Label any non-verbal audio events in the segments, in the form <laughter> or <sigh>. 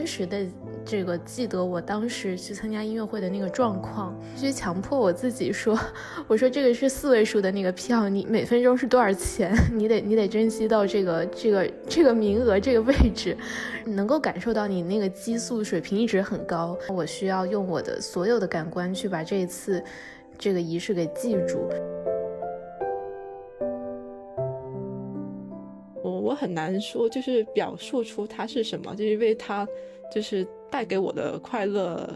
真实的这个记得我当时去参加音乐会的那个状况，必须强迫我自己说，<laughs> 我说这个是四位数的那个票，你每分钟是多少钱？<laughs> 你得你得珍惜到这个这个这个名额这个位置，能够感受到你那个激素水平一直很高。我需要用我的所有的感官去把这一次这个仪式给记住。很难说，就是表述出它是什么，就是因为它就是带给我的快乐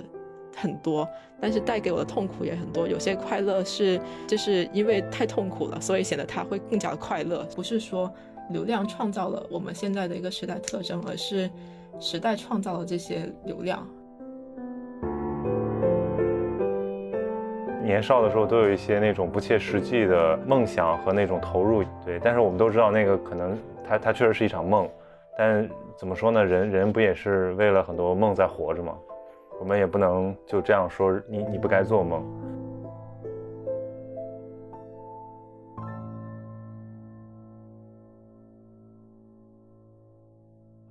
很多，但是带给我的痛苦也很多。有些快乐是就是因为太痛苦了，所以显得它会更加的快乐。不是说流量创造了我们现在的一个时代特征，而是时代创造了这些流量。年少的时候都有一些那种不切实际的梦想和那种投入，对，但是我们都知道那个可能。它它确实是一场梦，但怎么说呢？人人不也是为了很多梦在活着吗？我们也不能就这样说你你不该做梦。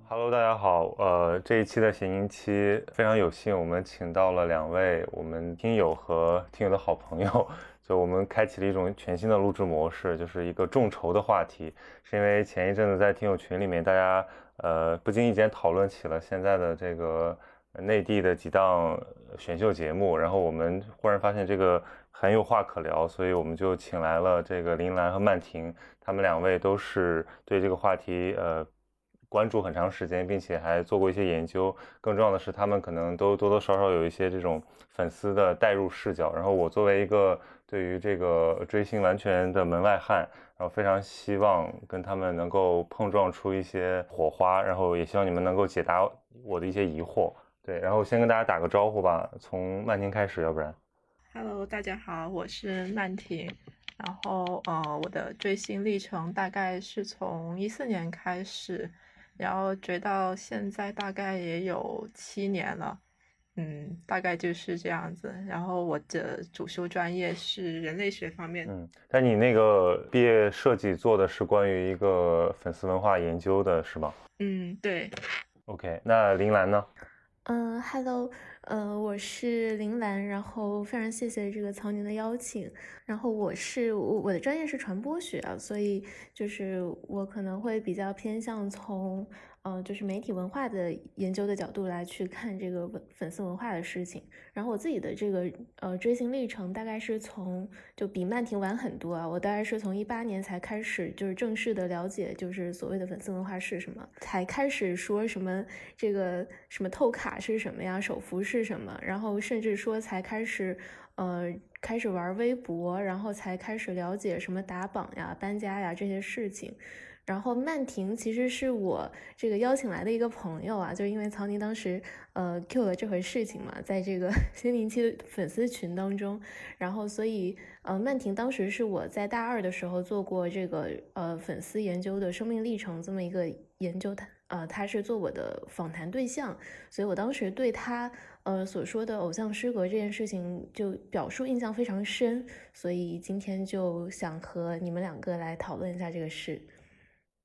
Hello，大家好，呃，这一期的闲音期非常有幸，我们请到了两位我们听友和听友的好朋友。就我们开启了一种全新的录制模式，就是一个众筹的话题，是因为前一阵子在听友群里面，大家呃不经意间讨论起了现在的这个内地的几档选秀节目，然后我们忽然发现这个很有话可聊，所以我们就请来了这个林兰和曼婷，他们两位都是对这个话题呃关注很长时间，并且还做过一些研究，更重要的是他们可能都多多少少有一些这种粉丝的代入视角，然后我作为一个。对于这个追星完全的门外汉，然后非常希望跟他们能够碰撞出一些火花，然后也希望你们能够解答我的一些疑惑。对，然后先跟大家打个招呼吧，从曼婷开始，要不然。Hello，大家好，我是曼婷。然后呃，我的追星历程大概是从一四年开始，然后追到现在大概也有七年了。嗯，大概就是这样子。然后我的主修专业是人类学方面。嗯，但你那个毕业设计做的是关于一个粉丝文化研究的，是吗？嗯，对。OK，那林兰呢？嗯，Hello，呃，我是林兰，然后非常谢谢这个曹宁的邀请。然后我是我我的专业是传播学啊，所以就是我可能会比较偏向从。嗯，就是媒体文化的研究的角度来去看这个粉粉丝文化的事情。然后我自己的这个呃追星历程，大概是从就比曼婷晚很多啊。我大概是从一八年才开始，就是正式的了解，就是所谓的粉丝文化是什么，才开始说什么这个什么透卡是什么呀，手幅是是什么，然后甚至说才开始呃开始玩微博，然后才开始了解什么打榜呀、搬家呀这些事情。然后曼婷其实是我这个邀请来的一个朋友啊，就因为曹宁当时呃 Q 了这回事情嘛，在这个 <laughs> 新零七粉丝群当中，然后所以呃曼婷当时是我在大二的时候做过这个呃粉丝研究的生命历程这么一个研究，的呃他是做我的访谈对象，所以我当时对他呃所说的偶像失格这件事情就表述印象非常深，所以今天就想和你们两个来讨论一下这个事。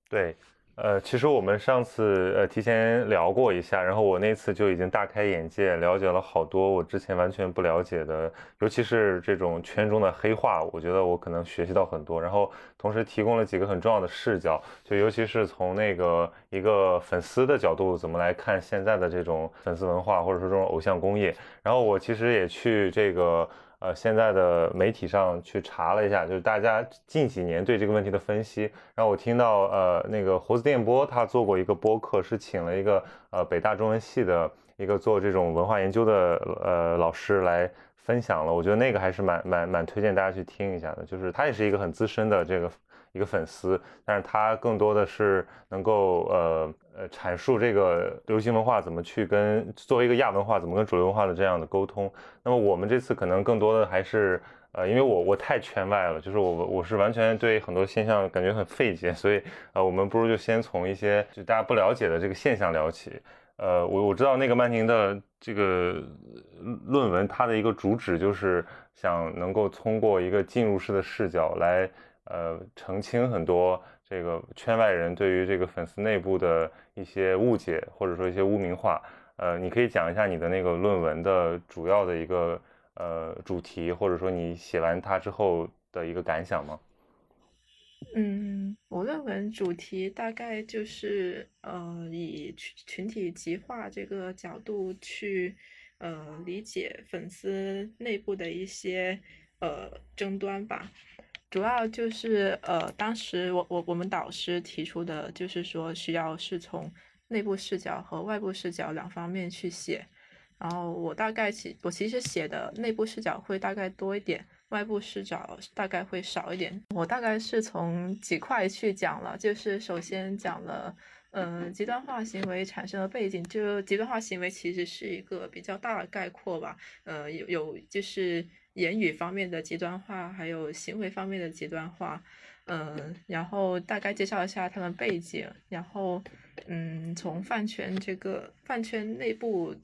对，呃，其实我们上次呃提前聊过一下，然后我那次就已经大开眼界，了解了好多我之前完全不了解的，尤其是这种圈中的黑话，我觉得我可能学习到很多，然后同时提供了几个很重要的视角，就尤其是从那个一个粉丝的角度，怎么来看现在的这种粉丝文化，或者说这种偶像工业，然后我其实也去这个。呃，现在的媒体上去查了一下，就是大家近几年对这个问题的分析。然后我听到，呃，那个胡子电波他做过一个播客，是请了一个呃北大中文系的一个做这种文化研究的呃老师来分享了。我觉得那个还是蛮蛮蛮推荐大家去听一下的。就是他也是一个很资深的这个一个粉丝，但是他更多的是能够呃。呃，阐述这个流行文化怎么去跟作为一个亚文化怎么跟主流文化的这样的沟通。那么我们这次可能更多的还是呃，因为我我太圈外了，就是我我是完全对很多现象感觉很费解，所以呃，我们不如就先从一些就大家不了解的这个现象聊起。呃，我我知道那个曼宁的这个论文，它的一个主旨就是想能够通过一个进入式的视角来呃澄清很多。这个圈外人对于这个粉丝内部的一些误解，或者说一些污名化。呃，你可以讲一下你的那个论文的主要的一个呃主题，或者说你写完它之后的一个感想吗？嗯，我论文主题大概就是呃以群群体极化这个角度去呃理解粉丝内部的一些呃争端吧。主要就是呃当时我我我们导师提出的就是说需要是从内部视角和外部视角两方面去写，然后我大概其我其实写的内部视角会大概多一点。外部视角大概会少一点。我大概是从几块去讲了，就是首先讲了，呃，极端化行为产生的背景。就极端化行为其实是一个比较大的概括吧，呃，有有就是言语方面的极端化，还有行为方面的极端化，嗯，然后大概介绍一下他们背景，然后，嗯，从饭圈这个饭圈内部。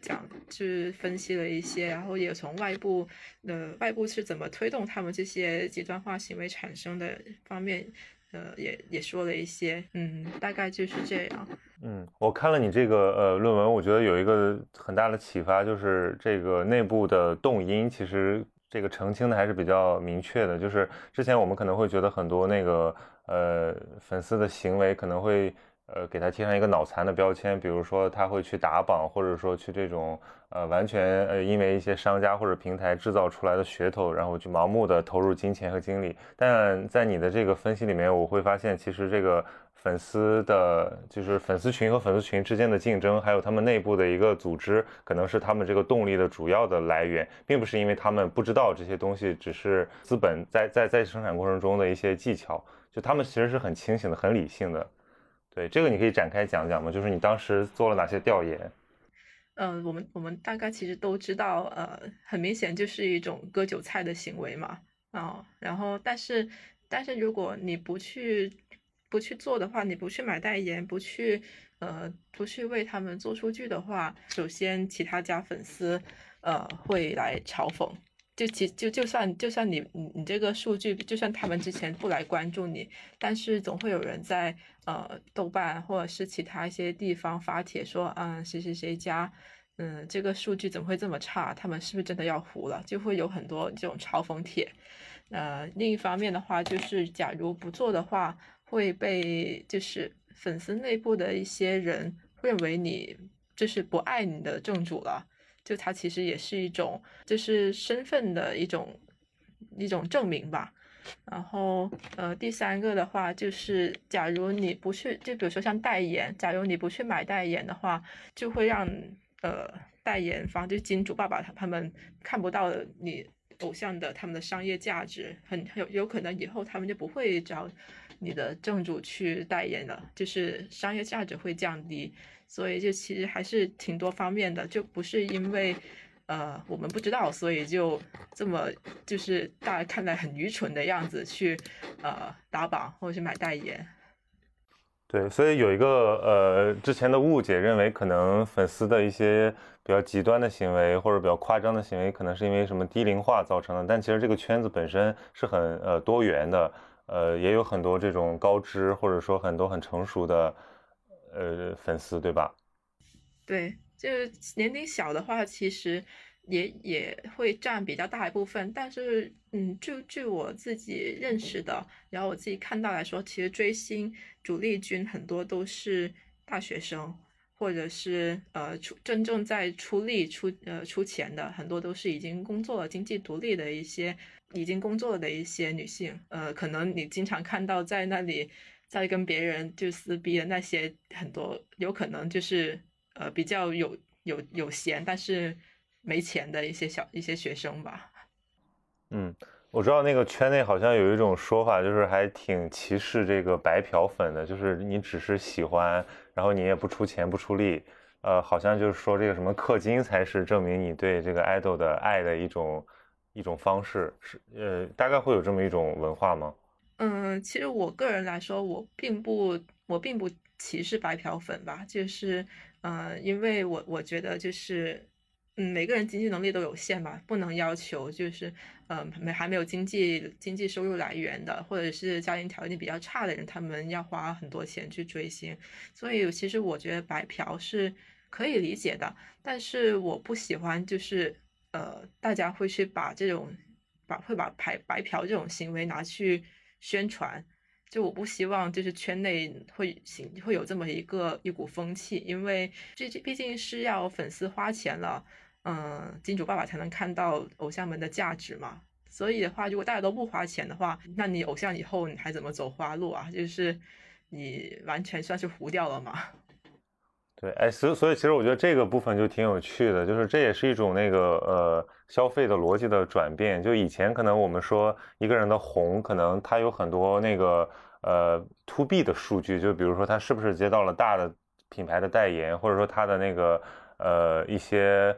讲就是分析了一些，然后也从外部的外部是怎么推动他们这些极端化行为产生的方面，呃，也也说了一些，嗯，大概就是这样。嗯，我看了你这个呃论文，我觉得有一个很大的启发，就是这个内部的动因，其实这个澄清的还是比较明确的。就是之前我们可能会觉得很多那个呃粉丝的行为可能会。呃，给他贴上一个脑残的标签，比如说他会去打榜，或者说去这种呃完全呃因为一些商家或者平台制造出来的噱头，然后去盲目的投入金钱和精力。但在你的这个分析里面，我会发现其实这个粉丝的，就是粉丝群和粉丝群之间的竞争，还有他们内部的一个组织，可能是他们这个动力的主要的来源，并不是因为他们不知道这些东西，只是资本在在在生产过程中的一些技巧，就他们其实是很清醒的、很理性的。对这个你可以展开讲讲吗？就是你当时做了哪些调研？嗯，我们我们大概其实都知道，呃，很明显就是一种割韭菜的行为嘛。啊，然后但是但是如果你不去不去做的话，你不去买代言，不去呃不去为他们做数据的话，首先其他家粉丝呃会来嘲讽。就其就就算就算你你你这个数据，就算他们之前不来关注你，但是总会有人在呃豆瓣或者是其他一些地方发帖说，嗯谁谁谁家，嗯这个数据怎么会这么差？他们是不是真的要糊了？就会有很多这种嘲讽帖。呃，另一方面的话，就是假如不做的话，会被就是粉丝内部的一些人认为你就是不爱你的正主了。就它其实也是一种，就是身份的一种一种证明吧。然后，呃，第三个的话就是，假如你不去，就比如说像代言，假如你不去买代言的话，就会让呃代言方，就金主爸爸他他们看不到你偶像的他们的商业价值，很有有可能以后他们就不会找你的正主去代言了，就是商业价值会降低。所以就其实还是挺多方面的，就不是因为，呃，我们不知道，所以就这么就是大家看来很愚蠢的样子去，呃，打榜或者是买代言。对，所以有一个呃之前的误解，认为可能粉丝的一些比较极端的行为或者比较夸张的行为，可能是因为什么低龄化造成的。但其实这个圈子本身是很呃多元的，呃，也有很多这种高知或者说很多很成熟的。呃，粉丝对吧？对，就是年龄小的话，其实也也会占比较大一部分。但是，嗯，就据我自己认识的，然后我自己看到来说，其实追星主力军很多都是大学生，或者是呃出真正在出力出呃出钱的，很多都是已经工作了、经济独立的一些已经工作了的一些女性。呃，可能你经常看到在那里。在跟别人就撕逼的那些很多，有可能就是呃比较有有有闲，但是没钱的一些小一些学生吧。嗯，我知道那个圈内好像有一种说法，就是还挺歧视这个白嫖粉的，就是你只是喜欢，然后你也不出钱不出力，呃，好像就是说这个什么氪金才是证明你对这个 idol 的爱的一种一种方式，是呃大概会有这么一种文化吗？嗯，其实我个人来说，我并不，我并不歧视白嫖粉吧，就是，呃，因为我我觉得就是，嗯，每个人经济能力都有限嘛，不能要求就是，嗯，没还没有经济经济收入来源的，或者是家庭条件比较差的人，他们要花很多钱去追星。所以其实我觉得白嫖是可以理解的，但是我不喜欢就是，呃，大家会去把这种把会把白白嫖这种行为拿去宣传。就我不希望就是圈内会行会有这么一个一股风气，因为这这毕竟是要粉丝花钱了。嗯，金主爸爸才能看到偶像们的价值嘛。所以的话，如果大家都不花钱的话，那你偶像以后你还怎么走花路啊？就是你完全算是糊掉了嘛。对，哎，所所以其实我觉得这个部分就挺有趣的，就是这也是一种那个呃消费的逻辑的转变。就以前可能我们说一个人的红，可能他有很多那个呃 to B 的数据，就比如说他是不是接到了大的品牌的代言，或者说他的那个呃一些。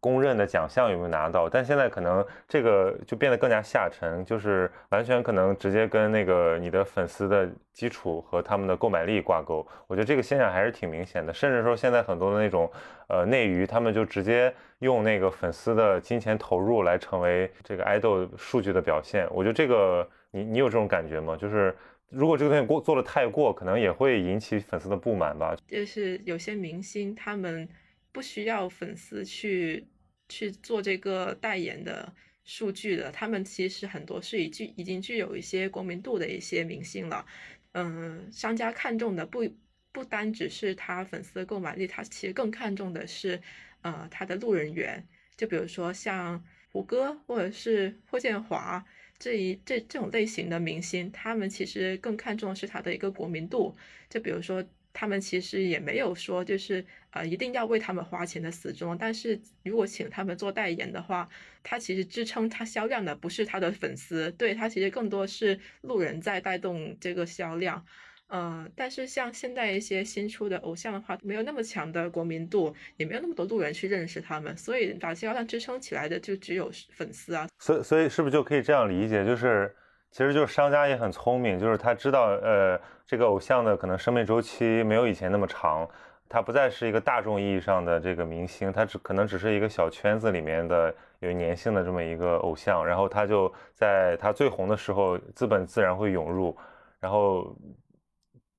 公认的奖项有没有拿到？但现在可能这个就变得更加下沉，就是完全可能直接跟那个你的粉丝的基础和他们的购买力挂钩。我觉得这个现象还是挺明显的，甚至说现在很多的那种呃内娱，他们就直接用那个粉丝的金钱投入来成为这个爱豆数据的表现。我觉得这个你你有这种感觉吗？就是如果这个东西过做的太过，可能也会引起粉丝的不满吧。就是有些明星他们。不需要粉丝去去做这个代言的数据的，他们其实很多是已具已经具有一些国民度的一些明星了。嗯，商家看重的不不单只是他粉丝的购买力，他其实更看重的是呃他的路人缘。就比如说像胡歌或者是霍建华这一这这种类型的明星，他们其实更看重的是他的一个国民度。就比如说。他们其实也没有说就是呃一定要为他们花钱的死忠，但是如果请他们做代言的话，他其实支撑他销量的不是他的粉丝，对他其实更多是路人在带动这个销量。呃，但是像现在一些新出的偶像的话，没有那么强的国民度，也没有那么多路人去认识他们，所以把销量支撑起来的就只有粉丝啊。所以所以是不是就可以这样理解，就是？其实就是商家也很聪明，就是他知道，呃，这个偶像的可能生命周期没有以前那么长，他不再是一个大众意义上的这个明星，他只可能只是一个小圈子里面的有粘性的这么一个偶像，然后他就在他最红的时候，资本自然会涌入，然后。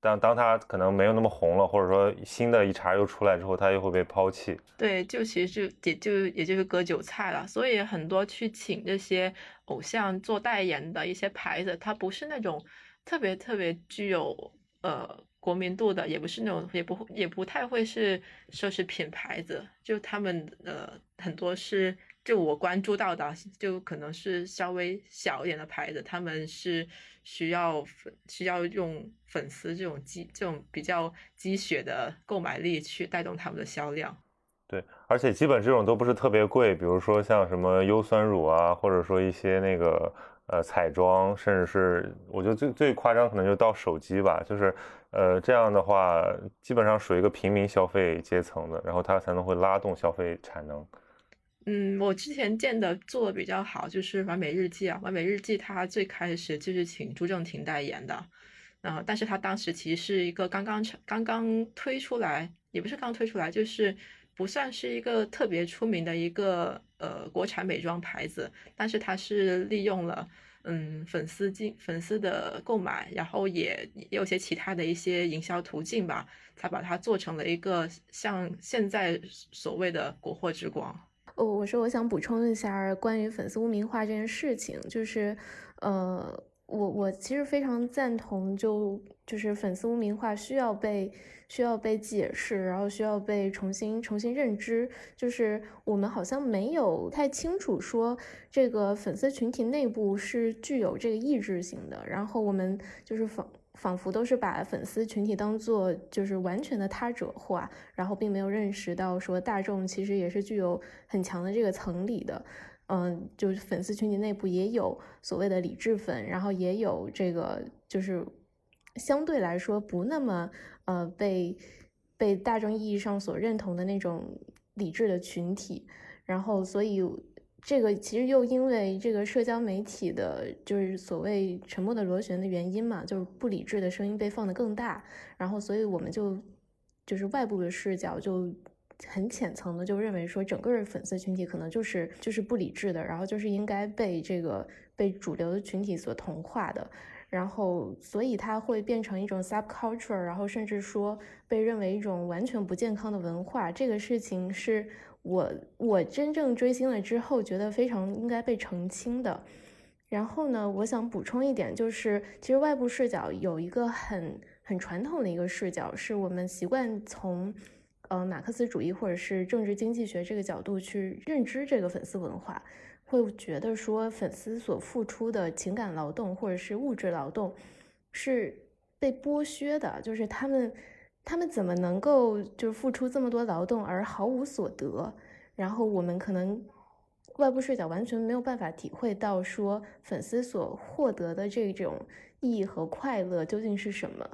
当当他可能没有那么红了，或者说新的一茬又出来之后，他又会被抛弃。对，就其实就也就也就是割韭菜了。所以很多去请这些偶像做代言的一些牌子，它不是那种特别特别具有呃国民度的，也不是那种也不也不太会是奢侈品牌子，就他们呃很多是。就我关注到的，就可能是稍微小一点的牌子，他们是需要粉需要用粉丝这种积这种比较积雪的购买力去带动他们的销量。对，而且基本这种都不是特别贵，比如说像什么优酸乳啊，或者说一些那个呃彩妆，甚至是我觉得最最夸张可能就到手机吧，就是呃这样的话，基本上属于一个平民消费阶层的，然后它才能会拉动消费产能。嗯，我之前见的做的比较好，就是完美日记啊。完美日记它最开始就是请朱正廷代言的，啊但是他当时其实是一个刚刚成刚刚推出来，也不是刚推出来，就是不算是一个特别出名的一个呃国产美妆牌子，但是它是利用了嗯粉丝进粉丝的购买，然后也也有些其他的一些营销途径吧，才把它做成了一个像现在所谓的国货之光。哦，我说我想补充一下关于粉丝污名化这件事情，就是，呃，我我其实非常赞同，就就是粉丝污名化需要被需要被解释，然后需要被重新重新认知，就是我们好像没有太清楚说这个粉丝群体内部是具有这个意志性的，然后我们就是仿。仿佛都是把粉丝群体当做就是完全的他者化，然后并没有认识到说大众其实也是具有很强的这个层理的，嗯，就是粉丝群体内部也有所谓的理智粉，然后也有这个就是相对来说不那么呃被被大众意义上所认同的那种理智的群体，然后所以。这个其实又因为这个社交媒体的，就是所谓沉默的螺旋的原因嘛，就是不理智的声音被放得更大，然后所以我们就就是外部的视角就很浅层的就认为说整个粉丝群体可能就是就是不理智的，然后就是应该被这个被主流的群体所同化的，然后所以它会变成一种 subculture，然后甚至说被认为一种完全不健康的文化。这个事情是我我真正追星了之后觉得非常应该被澄清的。然后呢，我想补充一点，就是其实外部视角有一个很。很传统的一个视角，是我们习惯从，呃，马克思主义或者是政治经济学这个角度去认知这个粉丝文化，会觉得说粉丝所付出的情感劳动或者是物质劳动是被剥削的，就是他们他们怎么能够就是付出这么多劳动而毫无所得？然后我们可能外部视角完全没有办法体会到说粉丝所获得的这种意义和快乐究竟是什么。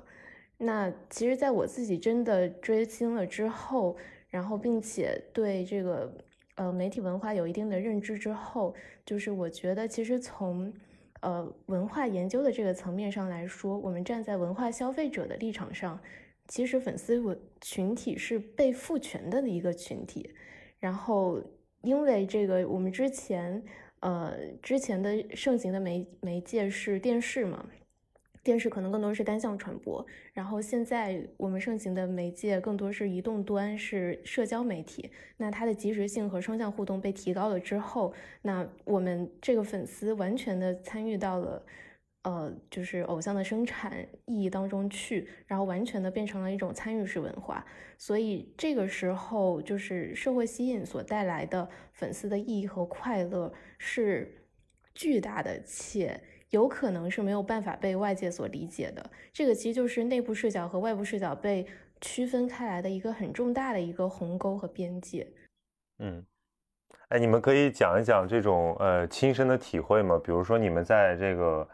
那其实，在我自己真的追星了之后，然后并且对这个呃媒体文化有一定的认知之后，就是我觉得，其实从呃文化研究的这个层面上来说，我们站在文化消费者的立场上，其实粉丝文群体是被赋权的一个群体。然后，因为这个，我们之前呃之前的盛行的媒媒介是电视嘛。电视可能更多是单向传播，然后现在我们盛行的媒介更多是移动端，是社交媒体。那它的及时性和双向互动被提高了之后，那我们这个粉丝完全的参与到了，呃，就是偶像的生产意义当中去，然后完全的变成了一种参与式文化。所以这个时候，就是社会吸引所带来的粉丝的意义和快乐是巨大的，且。有可能是没有办法被外界所理解的，这个其实就是内部视角和外部视角被区分开来的一个很重大的一个鸿沟和边界。嗯，哎，你们可以讲一讲这种呃亲身的体会吗？比如说你们在这个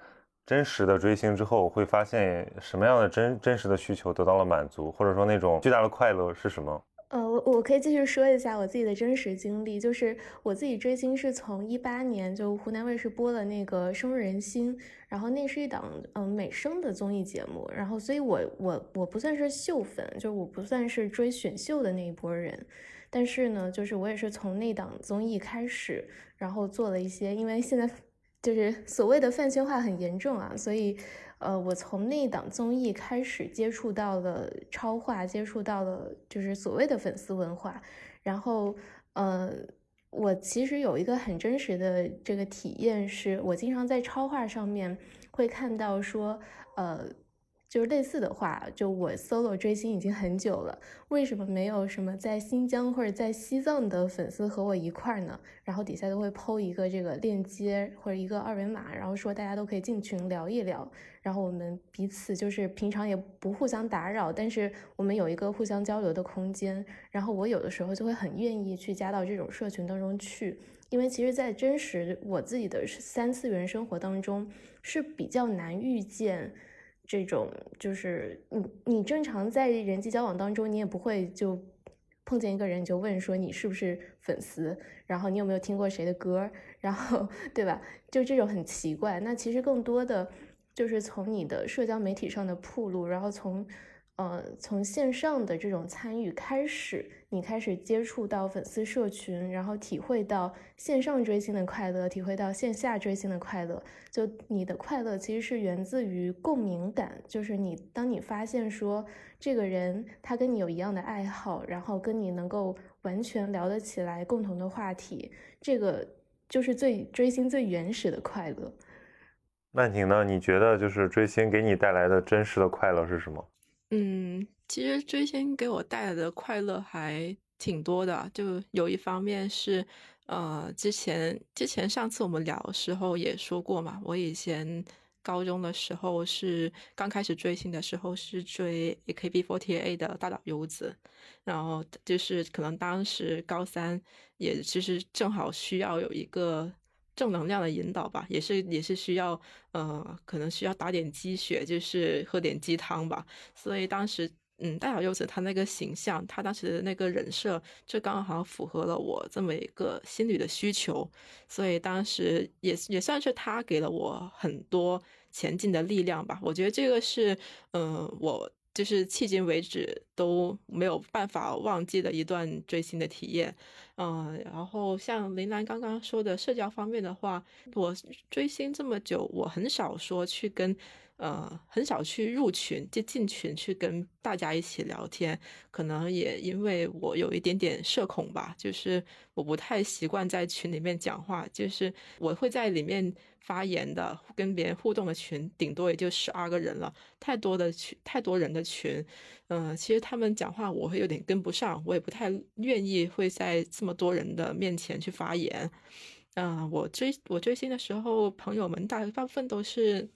真实的追星之后，会发现什么样的真真实的需求得到了满足，或者说那种巨大的快乐是什么？呃，我我可以继续说一下我自己的真实经历，就是我自己追星是从一八年就湖南卫视播了那个《深入人心》，然后那是一档嗯美声的综艺节目，然后所以我我我不算是秀粉，就我不算是追选秀的那一波人，但是呢，就是我也是从那档综艺开始，然后做了一些，因为现在 <laughs> 就是所谓的饭圈化很严重啊，所以。呃，我从那档综艺开始接触到了超话，接触到了就是所谓的粉丝文化。然后，呃，我其实有一个很真实的这个体验，是我经常在超话上面会看到说，呃。就是类似的话，就我 solo 追星已经很久了，为什么没有什么在新疆或者在西藏的粉丝和我一块儿呢？然后底下都会抛一个这个链接或者一个二维码，然后说大家都可以进群聊一聊，然后我们彼此就是平常也不互相打扰，但是我们有一个互相交流的空间。然后我有的时候就会很愿意去加到这种社群当中去，因为其实，在真实我自己的三次元生活当中是比较难遇见。这种就是你，你正常在人际交往当中，你也不会就碰见一个人就问说你是不是粉丝，然后你有没有听过谁的歌，然后对吧？就这种很奇怪。那其实更多的就是从你的社交媒体上的铺路，然后从。呃，从线上的这种参与开始，你开始接触到粉丝社群，然后体会到线上追星的快乐，体会到线下追星的快乐。就你的快乐其实是源自于共鸣感，就是你当你发现说这个人他跟你有一样的爱好，然后跟你能够完全聊得起来，共同的话题，这个就是最追星最原始的快乐。曼婷呢？你觉得就是追星给你带来的真实的快乐是什么？嗯，其实追星给我带来的快乐还挺多的，就有一方面是，呃，之前之前上次我们聊的时候也说过嘛，我以前高中的时候是刚开始追星的时候是追 AKB48 的大岛优子，然后就是可能当时高三也其实正好需要有一个。正能量的引导吧，也是也是需要，呃，可能需要打点鸡血，就是喝点鸡汤吧。所以当时，嗯，大小柚子他那个形象，他当时的那个人设，就刚好符合了我这么一个心理的需求。所以当时也也算是他给了我很多前进的力量吧。我觉得这个是，嗯，我。就是迄今为止都没有办法忘记的一段追星的体验。嗯，然后像林兰刚刚说的社交方面的话，我追星这么久，我很少说去跟。呃，很少去入群，就进群去跟大家一起聊天。可能也因为我有一点点社恐吧，就是我不太习惯在群里面讲话。就是我会在里面发言的，跟别人互动的群，顶多也就十二个人了。太多的群，太多人的群，嗯，其实他们讲话我会有点跟不上，我也不太愿意会在这么多人的面前去发言。嗯，我追我追星的时候，朋友们大部分都是。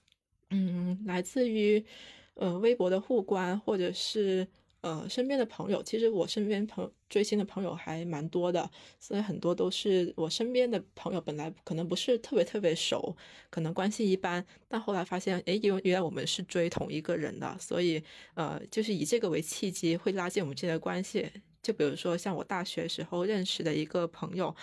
嗯，来自于呃微博的互关，或者是呃身边的朋友。其实我身边朋追星的朋友还蛮多的，所以很多都是我身边的朋友。本来可能不是特别特别熟，可能关系一般，但后来发现，哎，因为原来我们是追同一个人的，所以呃就是以这个为契机，会拉近我们之间的关系。就比如说像我大学时候认识的一个朋友，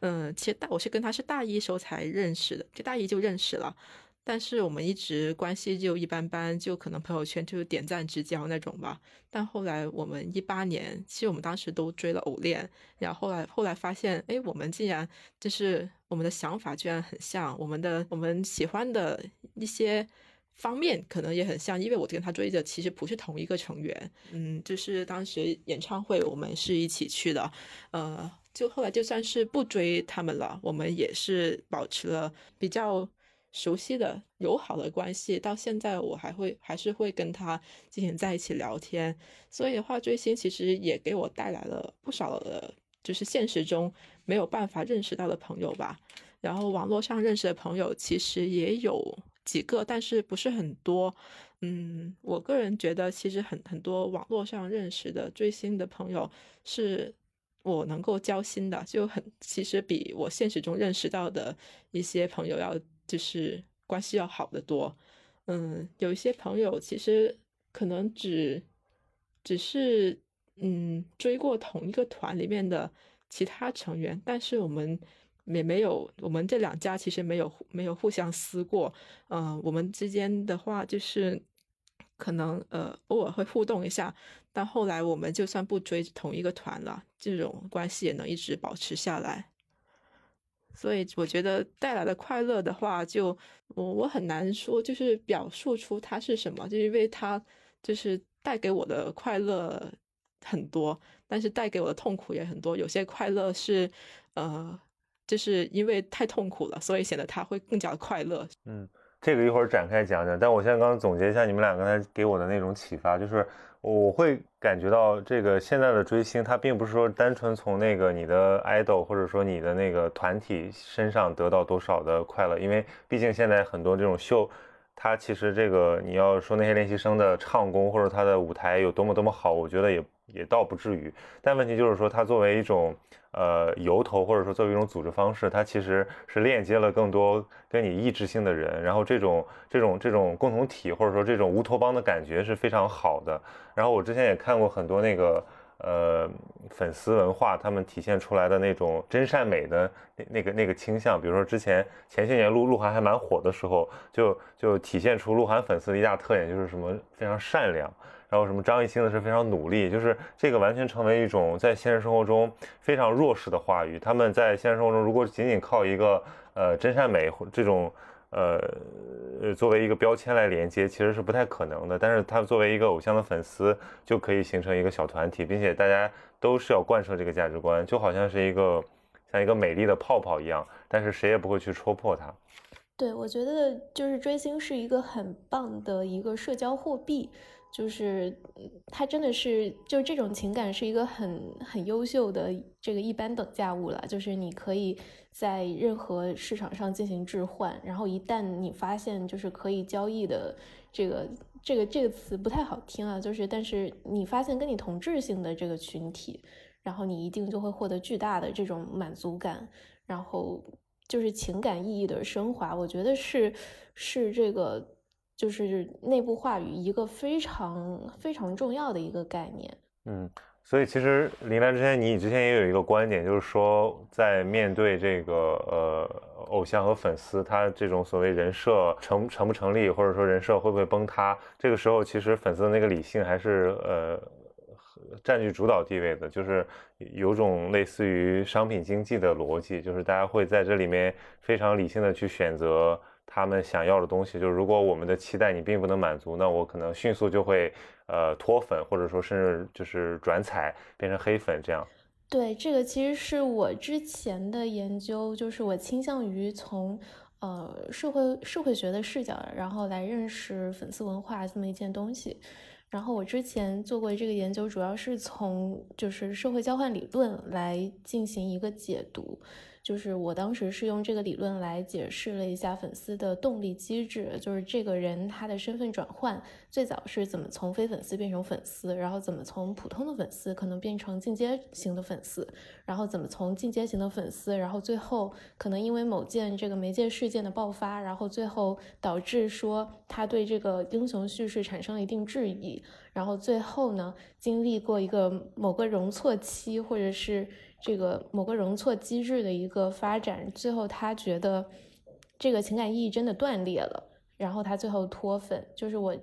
嗯，其实大我是跟他是大一时候才认识的，就大一就认识了。但是我们一直关系就一般般，就可能朋友圈就是点赞之交那种吧。但后来我们一八年，其实我们当时都追了偶恋，然后后来后来发现，哎，我们竟然就是我们的想法居然很像，我们的我们喜欢的一些方面可能也很像，因为我跟他追的其实不是同一个成员，嗯，就是当时演唱会我们是一起去的，呃，就后来就算是不追他们了，我们也是保持了比较。熟悉的友好的关系，到现在我还会还是会跟他进行在一起聊天。所以的话，追星其实也给我带来了不少的，就是现实中没有办法认识到的朋友吧。然后网络上认识的朋友其实也有几个，但是不是很多。嗯，我个人觉得，其实很很多网络上认识的追星的朋友，是我能够交心的，就很其实比我现实中认识到的一些朋友要。就是关系要好得多，嗯，有一些朋友其实可能只只是嗯追过同一个团里面的其他成员，但是我们也没有，我们这两家其实没有没有互相撕过，嗯，我们之间的话就是可能呃偶尔会互动一下，但后来我们就算不追同一个团了，这种关系也能一直保持下来。所以我觉得带来的快乐的话，就我我很难说，就是表述出它是什么，就因为它就是带给我的快乐很多，但是带给我的痛苦也很多。有些快乐是，呃，就是因为太痛苦了，所以显得它会更加快乐。嗯，这个一会儿展开讲讲。但我现在刚刚总结一下你们俩刚才给我的那种启发，就是。我会感觉到这个现在的追星，它并不是说单纯从那个你的 idol 或者说你的那个团体身上得到多少的快乐，因为毕竟现在很多这种秀，它其实这个你要说那些练习生的唱功或者他的舞台有多么多么好，我觉得也也倒不至于。但问题就是说，它作为一种。呃，由头或者说作为一种组织方式，它其实是链接了更多跟你意志性的人，然后这种这种这种共同体或者说这种乌托邦的感觉是非常好的。然后我之前也看过很多那个呃粉丝文化，他们体现出来的那种真善美的那那个那个倾向，比如说之前前些年鹿鹿晗还蛮火的时候，就就体现出鹿晗粉丝的一大特点就是什么非常善良。然后什么张艺兴的是非常努力，就是这个完全成为一种在现实生活中非常弱势的话语。他们在现实生活中如果仅仅靠一个呃真善美这种呃作为一个标签来连接，其实是不太可能的。但是他作为一个偶像的粉丝，就可以形成一个小团体，并且大家都是要贯彻这个价值观，就好像是一个像一个美丽的泡泡一样，但是谁也不会去戳破它。对，我觉得就是追星是一个很棒的一个社交货币。就是他真的是，就这种情感是一个很很优秀的这个一般等价物了。就是你可以在任何市场上进行置换，然后一旦你发现就是可以交易的这个这个这个词不太好听啊，就是但是你发现跟你同质性的这个群体，然后你一定就会获得巨大的这种满足感，然后就是情感意义的升华。我觉得是是这个。就是内部话语一个非常非常重要的一个概念。嗯，所以其实林兰之前，你之前也有一个观点，就是说在面对这个呃偶像和粉丝他这种所谓人设成成不成立，或者说人设会不会崩塌，这个时候其实粉丝的那个理性还是呃占据主导地位的，就是有种类似于商品经济的逻辑，就是大家会在这里面非常理性的去选择他们想要的东西。就是如果我们的期待你并不能满足，那我可能迅速就会呃脱粉，或者说甚至就是转彩变成黑粉这样。对，这个其实是我之前的研究，就是我倾向于从呃社会社会学的视角，然后来认识粉丝文化这么一件东西。然后我之前做过这个研究，主要是从就是社会交换理论来进行一个解读。就是我当时是用这个理论来解释了一下粉丝的动力机制，就是这个人他的身份转换最早是怎么从非粉丝变成粉丝，然后怎么从普通的粉丝可能变成进阶型的粉丝，然后怎么从进阶型的粉丝，然后最后可能因为某件这个媒介事件的爆发，然后最后导致说他对这个英雄叙事产生了一定质疑，然后最后呢经历过一个某个容错期，或者是。这个某个容错机制的一个发展，最后他觉得这个情感意义真的断裂了，然后他最后脱粉。就是我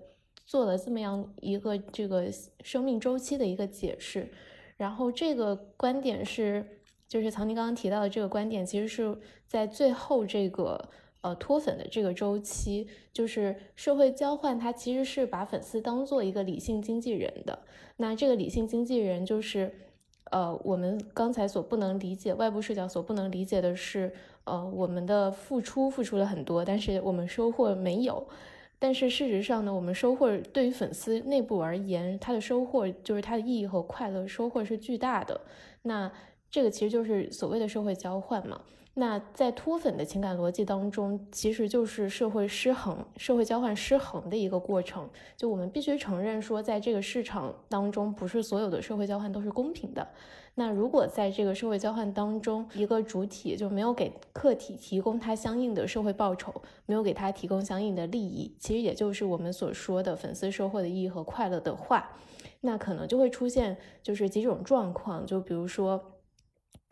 做了这么样一个这个生命周期的一个解释，然后这个观点是，就是曹宁刚刚提到的这个观点，其实是在最后这个呃脱粉的这个周期，就是社会交换，它其实是把粉丝当做一个理性经纪人的。那这个理性经纪人就是。呃，我们刚才所不能理解，外部视角所不能理解的是，呃，我们的付出付出了很多，但是我们收获没有。但是事实上呢，我们收获对于粉丝内部而言，他的收获就是他的意义和快乐收获是巨大的。那这个其实就是所谓的社会交换嘛。那在脱粉的情感逻辑当中，其实就是社会失衡、社会交换失衡的一个过程。就我们必须承认说，在这个市场当中，不是所有的社会交换都是公平的。那如果在这个社会交换当中，一个主体就没有给客体提供它相应的社会报酬，没有给他提供相应的利益，其实也就是我们所说的粉丝收获的意义和快乐的话，那可能就会出现就是几种状况，就比如说。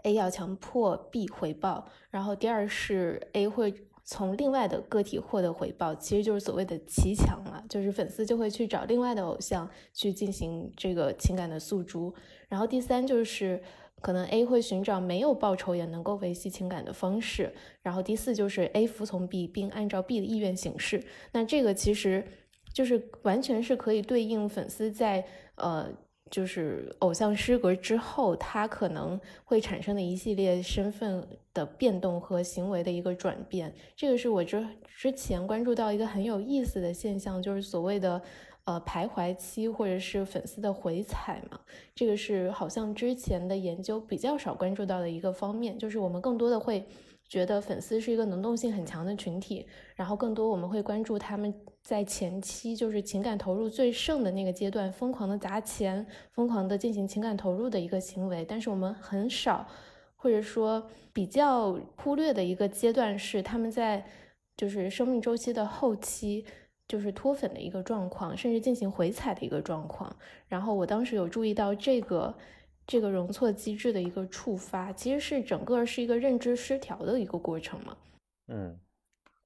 A 要强迫 B 回报，然后第二是 A 会从另外的个体获得回报，其实就是所谓的骑墙了，就是粉丝就会去找另外的偶像去进行这个情感的诉诸。然后第三就是可能 A 会寻找没有报酬也能够维系情感的方式。然后第四就是 A 服从 B 并按照 B 的意愿行事。那这个其实就是完全是可以对应粉丝在呃。就是偶像失格之后，他可能会产生的一系列身份的变动和行为的一个转变。这个是我之之前关注到一个很有意思的现象，就是所谓的呃徘徊期或者是粉丝的回踩嘛。这个是好像之前的研究比较少关注到的一个方面，就是我们更多的会。觉得粉丝是一个能动性很强的群体，然后更多我们会关注他们在前期就是情感投入最盛的那个阶段，疯狂的砸钱，疯狂的进行情感投入的一个行为。但是我们很少，或者说比较忽略的一个阶段是他们在就是生命周期的后期，就是脱粉的一个状况，甚至进行回踩的一个状况。然后我当时有注意到这个。这个容错机制的一个触发，其实是整个是一个认知失调的一个过程嘛。嗯，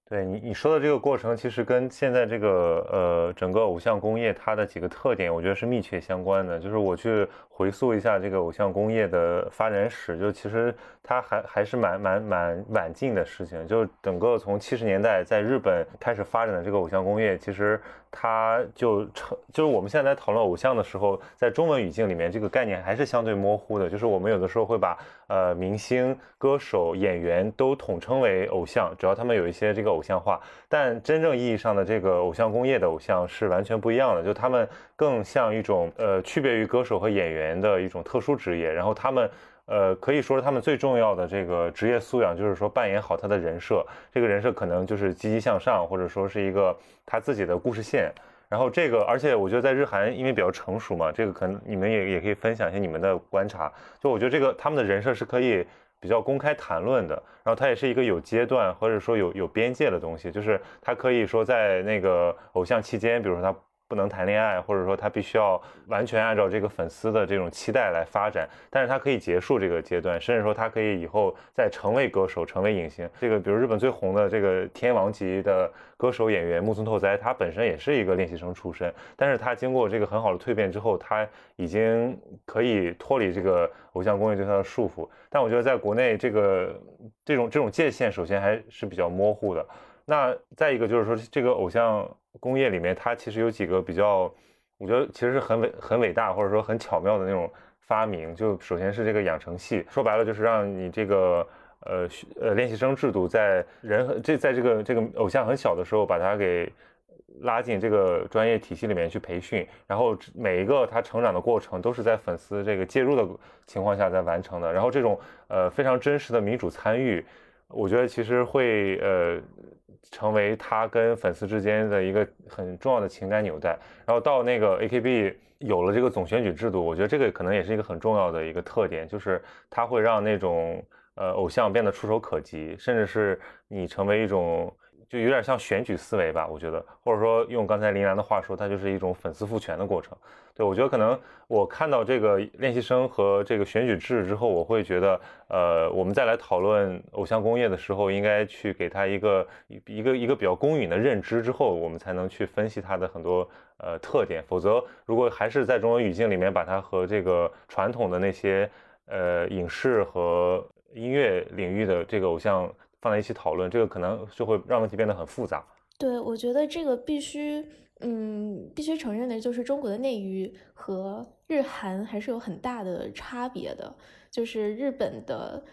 对你你说的这个过程，其实跟现在这个呃整个偶像工业它的几个特点，我觉得是密切相关的。就是我去回溯一下这个偶像工业的发展史，就其实它还还是蛮蛮蛮晚近的事情。就整个从七十年代在日本开始发展的这个偶像工业，其实。它就成，就是我们现在在讨论偶像的时候，在中文语境里面，这个概念还是相对模糊的。就是我们有的时候会把呃明星、歌手、演员都统称为偶像，只要他们有一些这个偶像化。但真正意义上的这个偶像工业的偶像是完全不一样的，就他们更像一种呃区别于歌手和演员的一种特殊职业。然后他们呃可以说是他们最重要的这个职业素养，就是说扮演好他的人设。这个人设可能就是积极向上，或者说是一个。他自己的故事线，然后这个，而且我觉得在日韩，因为比较成熟嘛，这个可能你们也也可以分享一下你们的观察。就我觉得这个他们的人设是可以比较公开谈论的，然后它也是一个有阶段或者说有有边界的东西，就是他可以说在那个偶像期间，比如说他不能谈恋爱，或者说他必须要完全按照这个粉丝的这种期待来发展，但是他可以结束这个阶段，甚至说他可以以后再成为歌手，成为影星。这个比如日本最红的这个天王级的歌手演员木村拓哉，他本身也是一个练习生出身，但是他经过这个很好的蜕变之后，他已经可以脱离这个偶像工业对他的束缚。但我觉得在国内这个这种这种界限首先还是比较模糊的。那再一个就是说这个偶像。工业里面，它其实有几个比较，我觉得其实是很伟、很伟大，或者说很巧妙的那种发明。就首先是这个养成系，说白了就是让你这个呃呃练习生制度在人这在这个这个偶像很小的时候，把他给拉进这个专业体系里面去培训，然后每一个他成长的过程都是在粉丝这个介入的情况下在完成的。然后这种呃非常真实的民主参与，我觉得其实会呃。成为他跟粉丝之间的一个很重要的情感纽带，然后到那个 AKB 有了这个总选举制度，我觉得这个可能也是一个很重要的一个特点，就是它会让那种呃偶像变得触手可及，甚至是你成为一种。就有点像选举思维吧，我觉得，或者说用刚才林兰的话说，它就是一种粉丝赋权的过程。对我觉得可能我看到这个练习生和这个选举制之后，我会觉得，呃，我们再来讨论偶像工业的时候，应该去给他一个一个一个比较公允的认知之后，我们才能去分析它的很多呃特点。否则，如果还是在中文语境里面把它和这个传统的那些呃影视和音乐领域的这个偶像。放在一起讨论，这个可能就会让问题变得很复杂。对，我觉得这个必须，嗯，必须承认的就是中国的内娱和日韩还是有很大的差别的。就是日本的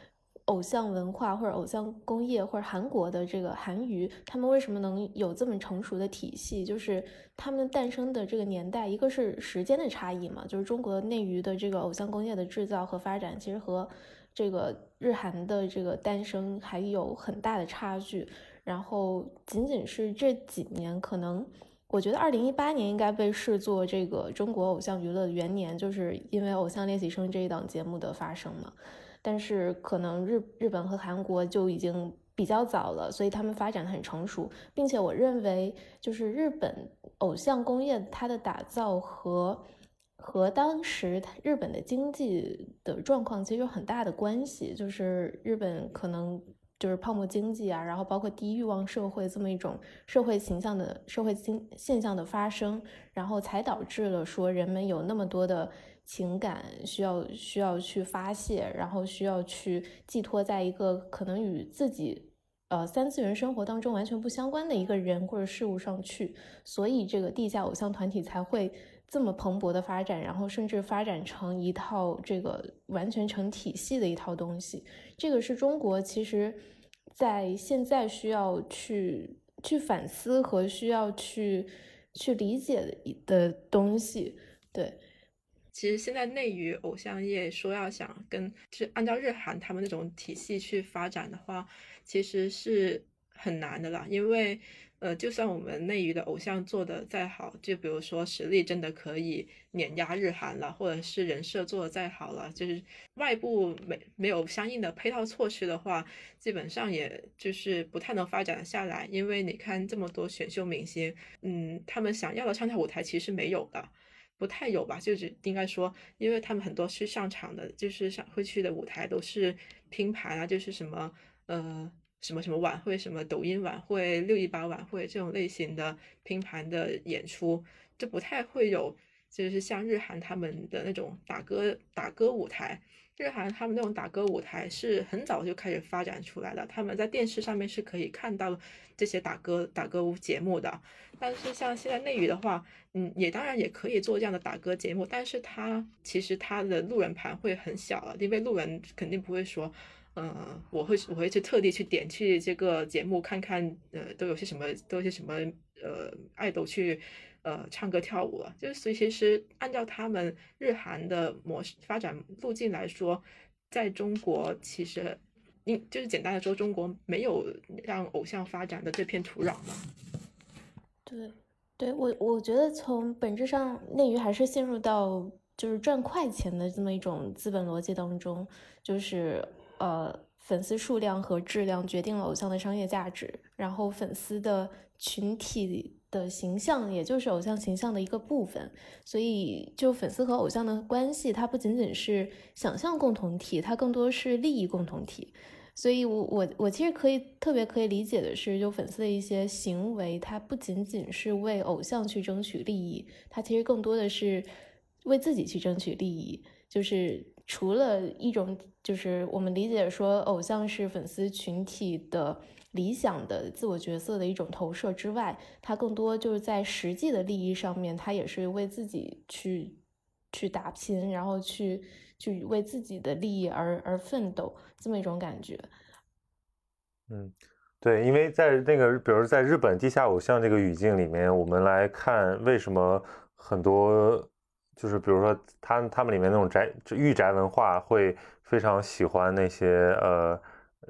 偶像文化或者偶像工业，或者韩国的这个韩娱，他们为什么能有这么成熟的体系？就是他们诞生的这个年代，一个是时间的差异嘛，就是中国内娱的这个偶像工业的制造和发展，其实和。这个日韩的这个诞生还有很大的差距，然后仅仅是这几年，可能我觉得二零一八年应该被视作这个中国偶像娱乐的元年，就是因为《偶像练习生》这一档节目的发生嘛。但是可能日日本和韩国就已经比较早了，所以他们发展的很成熟，并且我认为就是日本偶像工业它的打造和。和当时日本的经济的状况其实有很大的关系，就是日本可能就是泡沫经济啊，然后包括低欲望社会这么一种社会形象的社会现现象的发生，然后才导致了说人们有那么多的情感需要需要去发泄，然后需要去寄托在一个可能与自己呃三次元生活当中完全不相关的一个人或者事物上去，所以这个地下偶像团体才会。这么蓬勃的发展，然后甚至发展成一套这个完全成体系的一套东西，这个是中国其实在现在需要去去反思和需要去去理解的的东西。对，其实现在内娱偶像业说要想跟就是按照日韩他们那种体系去发展的话，其实是很难的啦，因为。呃，就算我们内娱的偶像做的再好，就比如说实力真的可以碾压日韩了，或者是人设做的再好了，就是外部没没有相应的配套措施的话，基本上也就是不太能发展下来。因为你看这么多选秀明星，嗯，他们想要的上台舞台其实没有的，不太有吧？就是应该说，因为他们很多去上场的，就是上会去的舞台都是拼盘啊，就是什么呃。什么什么晚会，什么抖音晚会、六一八晚会这种类型的拼盘的演出，就不太会有，就是像日韩他们的那种打歌打歌舞台。日韩他们那种打歌舞台是很早就开始发展出来的，他们在电视上面是可以看到这些打歌打歌节目的。但是像现在内娱的话，嗯，也当然也可以做这样的打歌节目，但是它其实它的路人盘会很小了，因为路人肯定不会说。嗯，我会我会去特地去点去这个节目看看，呃，都有些什么，都有些什么，呃，爱豆去，呃，唱歌跳舞了。就是所以其实按照他们日韩的模式发展路径来说，在中国其实，应就是简单的说，中国没有让偶像发展的这片土壤嘛。对，对我我觉得从本质上，内娱还是陷入到就是赚快钱的这么一种资本逻辑当中，就是。呃，粉丝数量和质量决定了偶像的商业价值，然后粉丝的群体的形象，也就是偶像形象的一个部分。所以，就粉丝和偶像的关系，它不仅仅是想象共同体，它更多是利益共同体。所以，我我我其实可以特别可以理解的是，就粉丝的一些行为，它不仅仅是为偶像去争取利益，它其实更多的是为自己去争取利益。就是除了一种，就是我们理解说偶像是粉丝群体的理想的自我角色的一种投射之外，它更多就是在实际的利益上面，它也是为自己去去打拼，然后去。去为自己的利益而而奋斗，这么一种感觉。嗯，对，因为在那个，比如在日本地下偶像这个语境里面，我们来看为什么很多，就是比如说他他们里面那种宅御宅文化会非常喜欢那些呃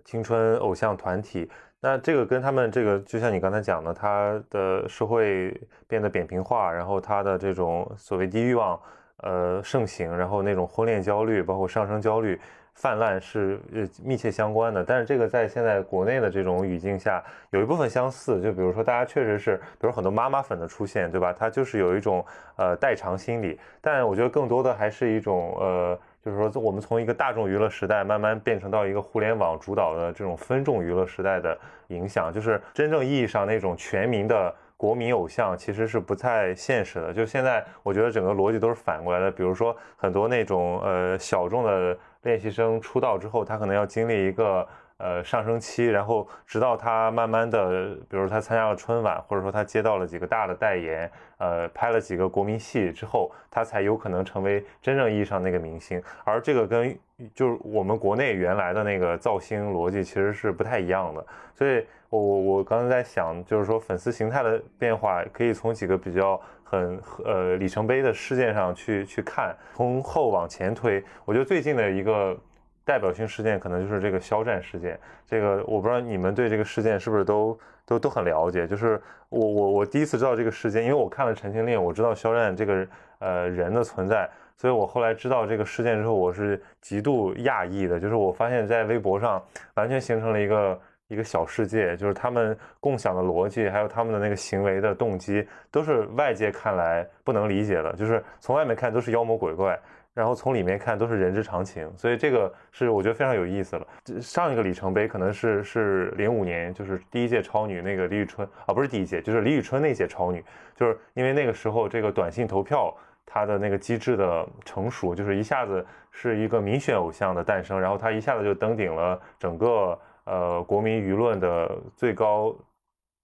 青春偶像团体。那这个跟他们这个，就像你刚才讲的，他的社会变得扁平化，然后他的这种所谓低欲望。呃，盛行，然后那种婚恋焦虑，包括上升焦虑泛滥是呃密切相关的。但是这个在现在国内的这种语境下，有一部分相似。就比如说，大家确实是，比如很多妈妈粉的出现，对吧？它就是有一种呃代偿心理。但我觉得更多的还是一种呃，就是说我们从一个大众娱乐时代慢慢变成到一个互联网主导的这种分众娱乐时代的影响，就是真正意义上那种全民的。国民偶像其实是不太现实的，就现在我觉得整个逻辑都是反过来的。比如说很多那种呃小众的练习生出道之后，他可能要经历一个呃上升期，然后直到他慢慢的，比如他参加了春晚，或者说他接到了几个大的代言，呃拍了几个国民戏之后，他才有可能成为真正意义上那个明星。而这个跟就是我们国内原来的那个造星逻辑其实是不太一样的，所以。我我我刚才在想，就是说粉丝形态的变化，可以从几个比较很呃里程碑的事件上去去看，从后往前推。我觉得最近的一个代表性事件，可能就是这个肖战事件。这个我不知道你们对这个事件是不是都都都很了解。就是我我我第一次知道这个事件，因为我看了《陈情令》，我知道肖战这个呃人的存在，所以我后来知道这个事件之后，我是极度讶异的。就是我发现，在微博上完全形成了一个。一个小世界，就是他们共享的逻辑，还有他们的那个行为的动机，都是外界看来不能理解的。就是从外面看都是妖魔鬼怪，然后从里面看都是人之常情。所以这个是我觉得非常有意思了。上一个里程碑可能是是零五年，就是第一届超女那个李宇春啊，不是第一届，就是李宇春那届超女，就是因为那个时候这个短信投票它的那个机制的成熟，就是一下子是一个民选偶像的诞生，然后他一下子就登顶了整个。呃，国民舆论的最高，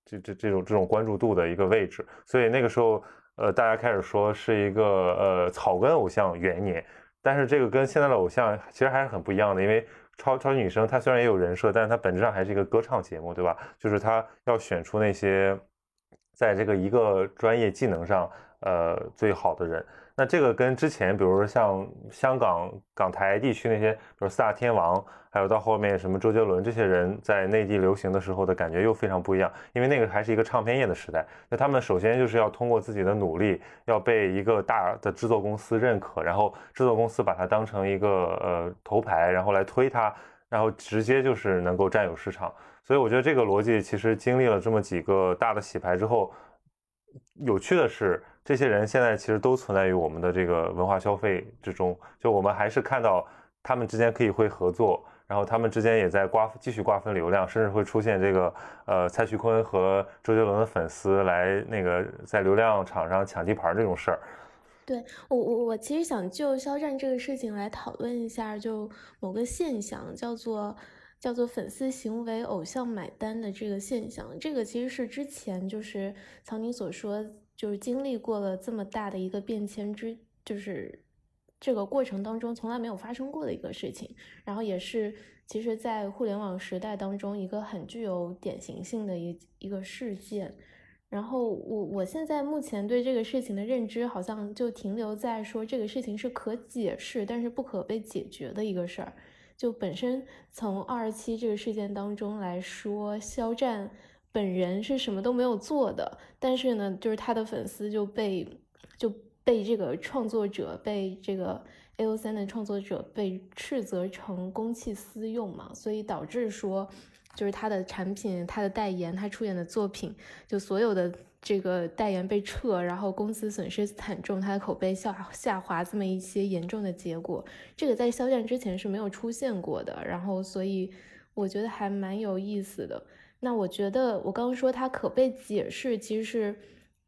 这这这种这种关注度的一个位置，所以那个时候，呃，大家开始说是一个呃草根偶像元年，但是这个跟现在的偶像其实还是很不一样的，因为超超级女声她虽然也有人设，但是它本质上还是一个歌唱节目，对吧？就是她要选出那些在这个一个专业技能上呃最好的人。那这个跟之前，比如说像香港、港台地区那些，比如四大天王，还有到后面什么周杰伦这些人在内地流行的时候的感觉又非常不一样，因为那个还是一个唱片业的时代。那他们首先就是要通过自己的努力，要被一个大的制作公司认可，然后制作公司把它当成一个呃头牌，然后来推它，然后直接就是能够占有市场。所以我觉得这个逻辑其实经历了这么几个大的洗牌之后，有趣的是。这些人现在其实都存在于我们的这个文化消费之中，就我们还是看到他们之间可以会合作，然后他们之间也在瓜继续瓜分流量，甚至会出现这个呃蔡徐坤和周杰伦的粉丝来那个在流量场上抢地盘这种事儿。对我我我其实想就肖战这个事情来讨论一下，就某个现象叫做叫做粉丝行为偶像买单的这个现象，这个其实是之前就是曹宁所说。就是经历过了这么大的一个变迁之，就是这个过程当中从来没有发生过的一个事情，然后也是其实，在互联网时代当中一个很具有典型性的一一个事件。然后我我现在目前对这个事情的认知，好像就停留在说这个事情是可解释，但是不可被解决的一个事儿。就本身从二十七这个事件当中来说，肖战。本人是什么都没有做的，但是呢，就是他的粉丝就被就被这个创作者被这个 A O 三的创作者被斥责成公器私用嘛，所以导致说，就是他的产品、他的代言、他出演的作品，就所有的这个代言被撤，然后公司损失惨重，他的口碑下下滑，这么一些严重的结果，这个在肖战之前是没有出现过的。然后，所以我觉得还蛮有意思的。那我觉得我刚刚说它可被解释，其实是。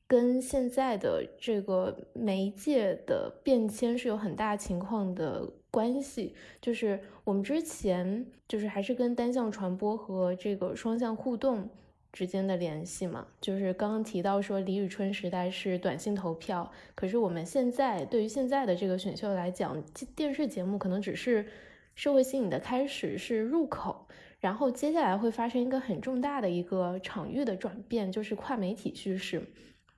跟现在的这个媒介的变迁是有很大情况的关系，就是我们之前就是还是跟单向传播和这个双向互动之间的联系嘛，就是刚刚提到说李宇春时代是短信投票，可是我们现在对于现在的这个选秀来讲，电视节目可能只是社会新颖的开始，是入口，然后接下来会发生一个很重大的一个场域的转变，就是跨媒体叙事。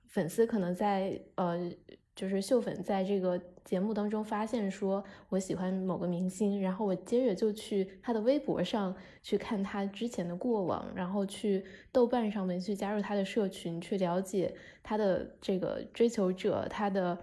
粉丝可能在呃，就是秀粉在这个节目当中发现说，我喜欢某个明星，然后我接着就去他的微博上去看他之前的过往，然后去豆瓣上面去加入他的社群，去了解他的这个追求者，他的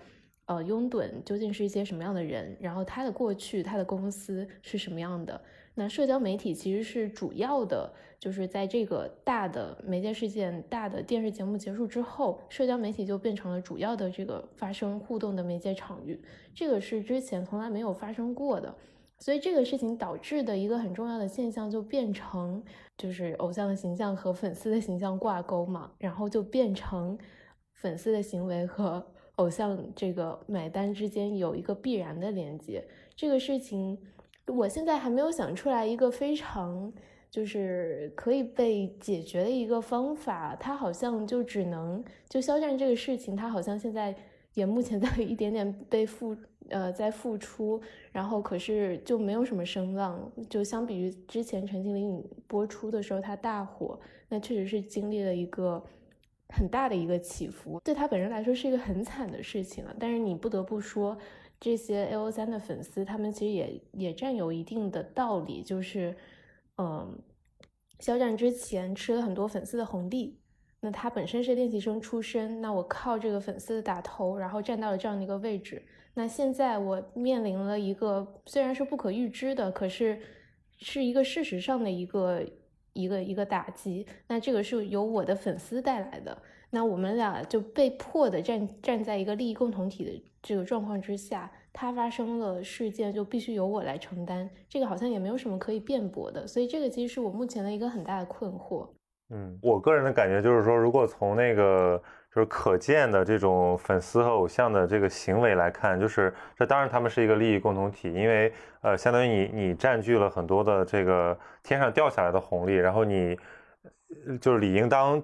呃拥趸究竟是一些什么样的人，然后他的过去，他的公司是什么样的。那社交媒体其实是主要的，就是在这个大的媒介事件、大的电视节目结束之后，社交媒体就变成了主要的这个发生互动的媒介场域。这个是之前从来没有发生过的，所以这个事情导致的一个很重要的现象就变成，就是偶像的形象和粉丝的形象挂钩嘛，然后就变成粉丝的行为和偶像这个买单之间有一个必然的连接。这个事情。我现在还没有想出来一个非常就是可以被解决的一个方法，它好像就只能就肖战这个事情，它好像现在也目前在一点点被复呃在复出，然后可是就没有什么声浪，就相比于之前陈情令播出的时候它大火，那确实是经历了一个很大的一个起伏，对他本人来说是一个很惨的事情了，但是你不得不说。这些 A O 三的粉丝，他们其实也也占有一定的道理，就是，嗯，肖战之前吃了很多粉丝的红利，那他本身是练习生出身，那我靠这个粉丝的打头，然后站到了这样的一个位置，那现在我面临了一个虽然是不可预知的，可是是一个事实上的一个一个一个打击，那这个是由我的粉丝带来的。那我们俩就被迫的站站在一个利益共同体的这个状况之下，他发生了事件就必须由我来承担，这个好像也没有什么可以辩驳的，所以这个其实是我目前的一个很大的困惑。嗯，我个人的感觉就是说，如果从那个就是可见的这种粉丝和偶像的这个行为来看，就是这当然他们是一个利益共同体，因为呃，相当于你你占据了很多的这个天上掉下来的红利，然后你就是理应当。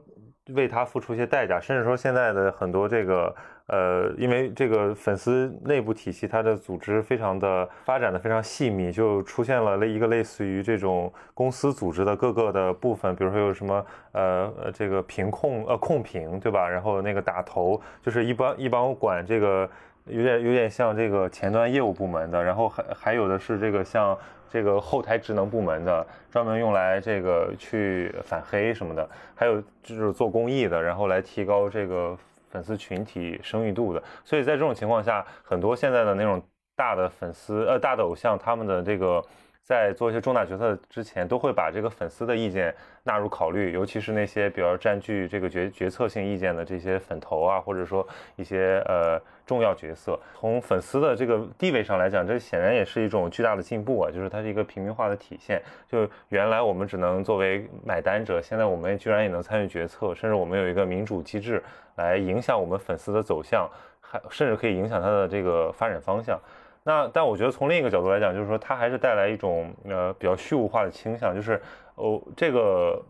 为他付出一些代价，甚至说现在的很多这个呃，因为这个粉丝内部体系，它的组织非常的发展的非常细密，就出现了类一个类似于这种公司组织的各个的部分，比如说有什么呃呃这个评控呃控评对吧？然后那个打头就是一帮一帮管这个有点有点像这个前端业务部门的，然后还还有的是这个像。这个后台职能部门的，专门用来这个去反黑什么的，还有就是做公益的，然后来提高这个粉丝群体生育度的。所以在这种情况下，很多现在的那种大的粉丝呃大的偶像，他们的这个。在做一些重大决策之前，都会把这个粉丝的意见纳入考虑，尤其是那些比较占据这个决决策性意见的这些粉头啊，或者说一些呃重要角色。从粉丝的这个地位上来讲，这显然也是一种巨大的进步啊，就是它是一个平民化的体现。就原来我们只能作为买单者，现在我们居然也能参与决策，甚至我们有一个民主机制来影响我们粉丝的走向，还甚至可以影响它的这个发展方向。那但我觉得从另一个角度来讲，就是说它还是带来一种呃比较虚无化的倾向，就是哦这个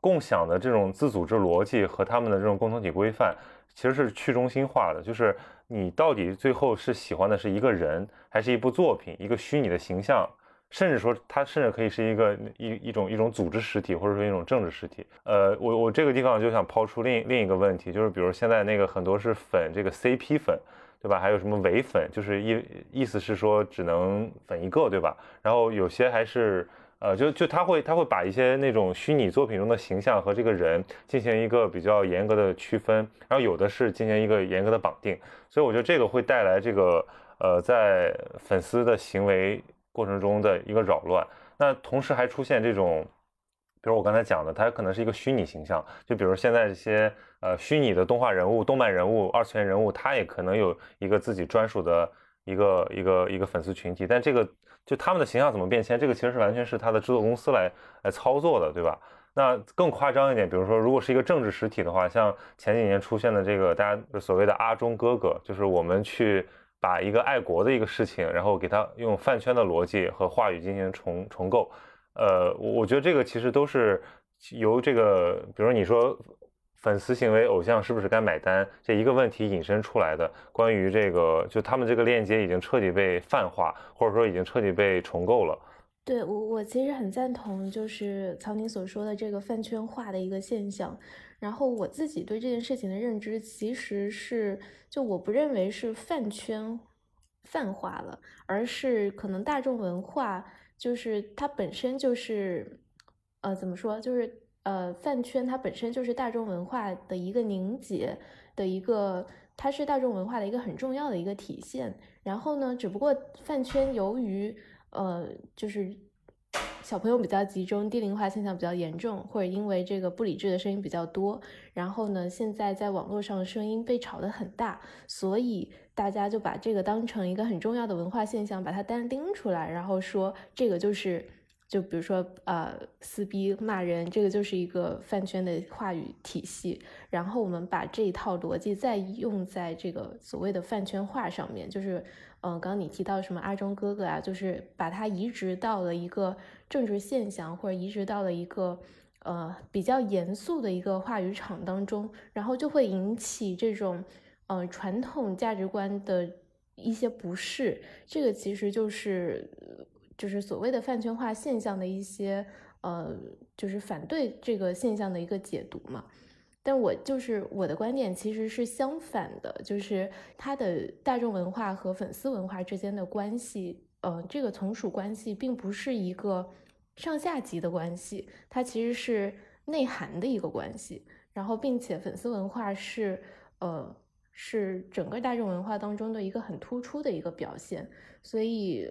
共享的这种自组织逻辑和他们的这种共同体规范，其实是去中心化的。就是你到底最后是喜欢的是一个人，还是一部作品，一个虚拟的形象，甚至说它甚至可以是一个一一种一种组织实体，或者说一种政治实体。呃，我我这个地方就想抛出另另一个问题，就是比如现在那个很多是粉这个 CP 粉。对吧？还有什么伪粉，就是意意思是说只能粉一个，对吧？然后有些还是，呃，就就他会他会把一些那种虚拟作品中的形象和这个人进行一个比较严格的区分，然后有的是进行一个严格的绑定，所以我觉得这个会带来这个呃，在粉丝的行为过程中的一个扰乱。那同时还出现这种，比如我刚才讲的，它可能是一个虚拟形象，就比如现在这些呃虚拟的动画人物、动漫人物、二次元人物，他也可能有一个自己专属的一个一个一个粉丝群体。但这个就他们的形象怎么变迁，这个其实是完全是他的制作公司来来操作的，对吧？那更夸张一点，比如说如果是一个政治实体的话，像前几年出现的这个大家所谓的阿中哥哥，就是我们去。把一个爱国的一个事情，然后给他用饭圈的逻辑和话语进行重重构，呃，我我觉得这个其实都是由这个，比如说你说粉丝行为偶像是不是该买单这一个问题引申出来的，关于这个就他们这个链接已经彻底被泛化，或者说已经彻底被重构了。对我我其实很赞同，就是曹宁所说的这个饭圈化的一个现象。然后我自己对这件事情的认知其实是，就我不认为是饭圈泛化了，而是可能大众文化就是它本身就是，呃，怎么说，就是呃饭圈它本身就是大众文化的一个凝结的一个，它是大众文化的一个很重要的一个体现。然后呢，只不过饭圈由于呃就是。小朋友比较集中，低龄化现象比较严重，或者因为这个不理智的声音比较多，然后呢，现在在网络上的声音被吵得很大，所以大家就把这个当成一个很重要的文化现象，把它单拎出来，然后说这个就是，就比如说呃撕逼骂人，这个就是一个饭圈的话语体系，然后我们把这一套逻辑再用在这个所谓的饭圈化上面，就是。嗯，刚刚你提到什么阿忠哥哥啊，就是把它移植到了一个政治现象，或者移植到了一个呃比较严肃的一个话语场当中，然后就会引起这种呃传统价值观的一些不适。这个其实就是就是所谓的饭圈化现象的一些呃，就是反对这个现象的一个解读嘛。但我就是我的观点其实是相反的，就是它的大众文化和粉丝文化之间的关系，呃，这个从属关系并不是一个上下级的关系，它其实是内涵的一个关系。然后，并且粉丝文化是，呃，是整个大众文化当中的一个很突出的一个表现。所以，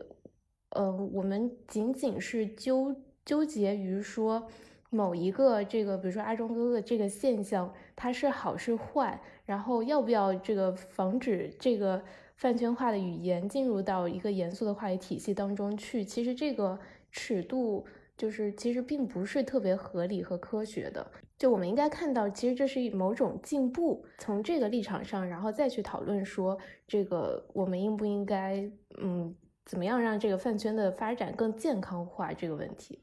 呃，我们仅仅是纠纠结于说。某一个这个，比如说阿忠哥哥这个现象，它是好是坏？然后要不要这个防止这个饭圈化的语言进入到一个严肃的话语体系当中去？其实这个尺度就是其实并不是特别合理和科学的。就我们应该看到，其实这是某种进步。从这个立场上，然后再去讨论说这个我们应不应该，嗯，怎么样让这个饭圈的发展更健康化这个问题。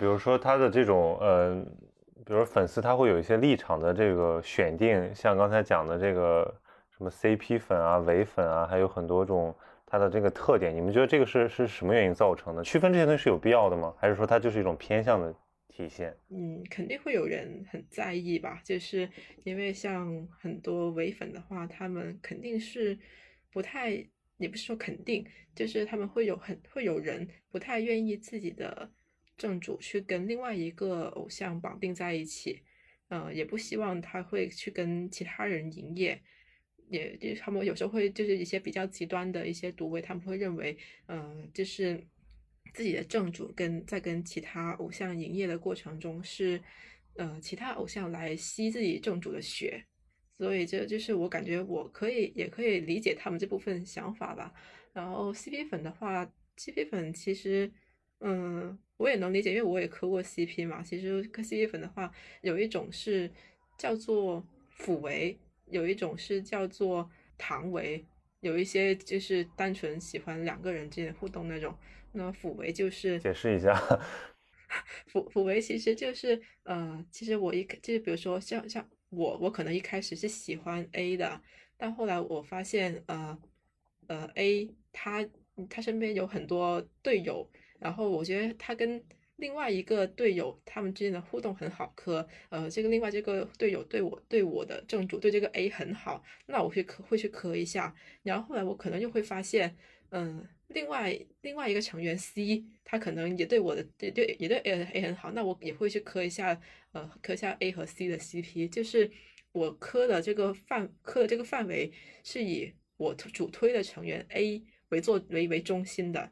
比如说他的这种呃，比如粉丝他会有一些立场的这个选定，像刚才讲的这个什么 CP 粉啊、伪粉啊，还有很多种它的这个特点，你们觉得这个是是什么原因造成的？区分这些东西是有必要的吗？还是说它就是一种偏向的体现？嗯，肯定会有人很在意吧，就是因为像很多伪粉的话，他们肯定是不太，也不是说肯定，就是他们会有很会有人不太愿意自己的。正主去跟另外一个偶像绑定在一起，嗯，也不希望他会去跟其他人营业，也就他们有时候会就是一些比较极端的一些独位，他们会认为，嗯，就是自己的正主跟在跟其他偶像营业的过程中是，呃，其他偶像来吸自己正主的血，所以这就是我感觉我可以也可以理解他们这部分想法吧。然后 CP 粉的话，CP 粉其实。嗯，我也能理解，因为我也磕过 CP 嘛。其实磕 CP 粉的话，有一种是叫做辅为，有一种是叫做糖为。有一些就是单纯喜欢两个人之间互动那种。那辅为就是解释一下，<laughs> 辅辅为其实就是呃，其实我一就是比如说像像我我可能一开始是喜欢 A 的，但后来我发现呃呃 A 他他身边有很多队友，然后我觉得他跟另外一个队友他们之间的互动很好磕，呃这个另外这个队友对我对我的正主对这个 A 很好，那我会磕会去磕一下，然后后来我可能又会发现嗯。另外另外一个成员 C，他可能也对我的对对也对 A A 很好，那我也会去磕一下，呃，磕一下 A 和 C 的 CP，就是我磕的这个范磕的这个范围是以我主推的成员 A 为做为为中心的，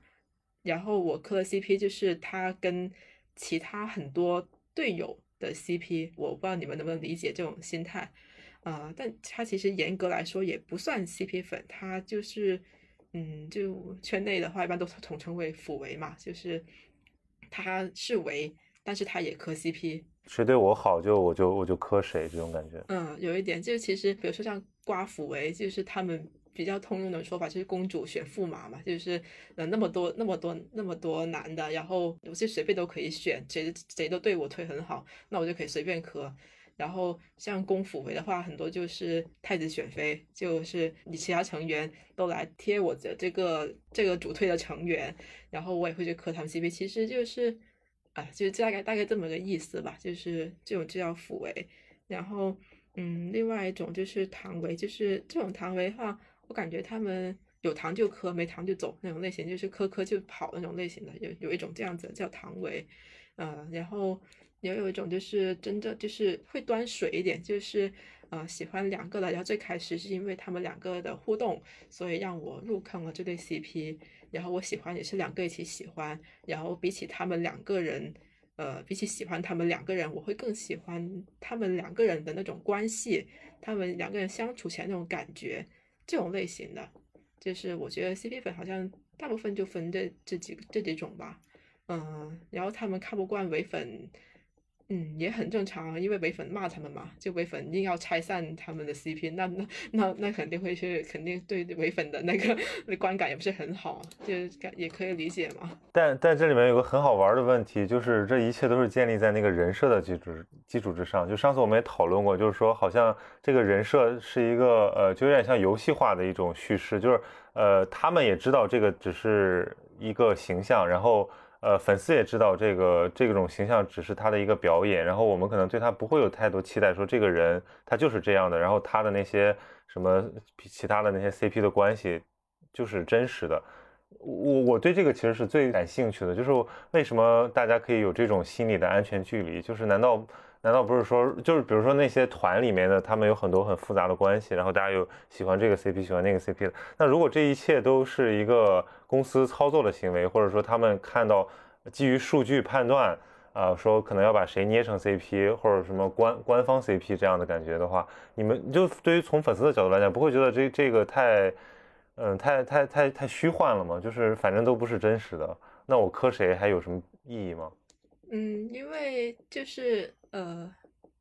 然后我磕的 CP 就是他跟其他很多队友的 CP，我不知道你们能不能理解这种心态，啊，但他其实严格来说也不算 CP 粉，他就是。嗯，就圈内的话，一般都统称为辅为嘛，就是他是维，但是他也磕 CP，谁对我好就我就我就磕谁这种感觉。嗯，有一点，就其实比如说像刮辅为，就是他们比较通用的说法，就是公主选驸马嘛，就是呃那么多那么多那么多男的，然后我就随便都可以选，谁谁都对我推很好，那我就可以随便磕。然后像公辅为的话，很多就是太子选妃，就是你其他成员都来贴我的这个这个主推的成员，然后我也会去磕他们 CP，其实就是，啊，就是大概大概这么个意思吧，就是这种就叫辅为。然后，嗯，另外一种就是堂为，就是这种堂为的话，我感觉他们有糖就磕，没糖就走那种类型，就是磕磕就跑那种类型的，有有一种这样子叫堂为，呃，然后。也有一种就是真的就是会端水一点，就是呃喜欢两个的，然后最开始是因为他们两个的互动，所以让我入坑了这对 CP，然后我喜欢也是两个一起喜欢，然后比起他们两个人，呃比起喜欢他们两个人，我会更喜欢他们两个人的那种关系，他们两个人相处起来那种感觉，这种类型的，就是我觉得 CP 粉好像大部分就分这这几这几种吧，嗯，然后他们看不惯唯粉。嗯，也很正常，因为唯粉骂他们嘛，就唯粉硬要拆散他们的 CP，那那那那肯定会是肯定对唯粉的那个观感也不是很好，就感也可以理解嘛。但但这里面有个很好玩的问题，就是这一切都是建立在那个人设的基础基础之上。就上次我们也讨论过，就是说好像这个人设是一个呃，就有点像游戏化的一种叙事，就是呃，他们也知道这个只是一个形象，然后。呃，粉丝也知道这个这种形象只是他的一个表演，然后我们可能对他不会有太多期待，说这个人他就是这样的，然后他的那些什么其他的那些 CP 的关系就是真实的。我我对这个其实是最感兴趣的，就是为什么大家可以有这种心理的安全距离？就是难道难道不是说，就是比如说那些团里面的他们有很多很复杂的关系，然后大家有喜欢这个 CP 喜欢那个 CP 的，那如果这一切都是一个。公司操作的行为，或者说他们看到基于数据判断，啊，说可能要把谁捏成 CP 或者什么官官方 CP 这样的感觉的话，你们就对于从粉丝的角度来讲，不会觉得这这个太，嗯，太太太太虚幻了吗？就是反正都不是真实的，那我磕谁还有什么意义吗？嗯，因为就是呃，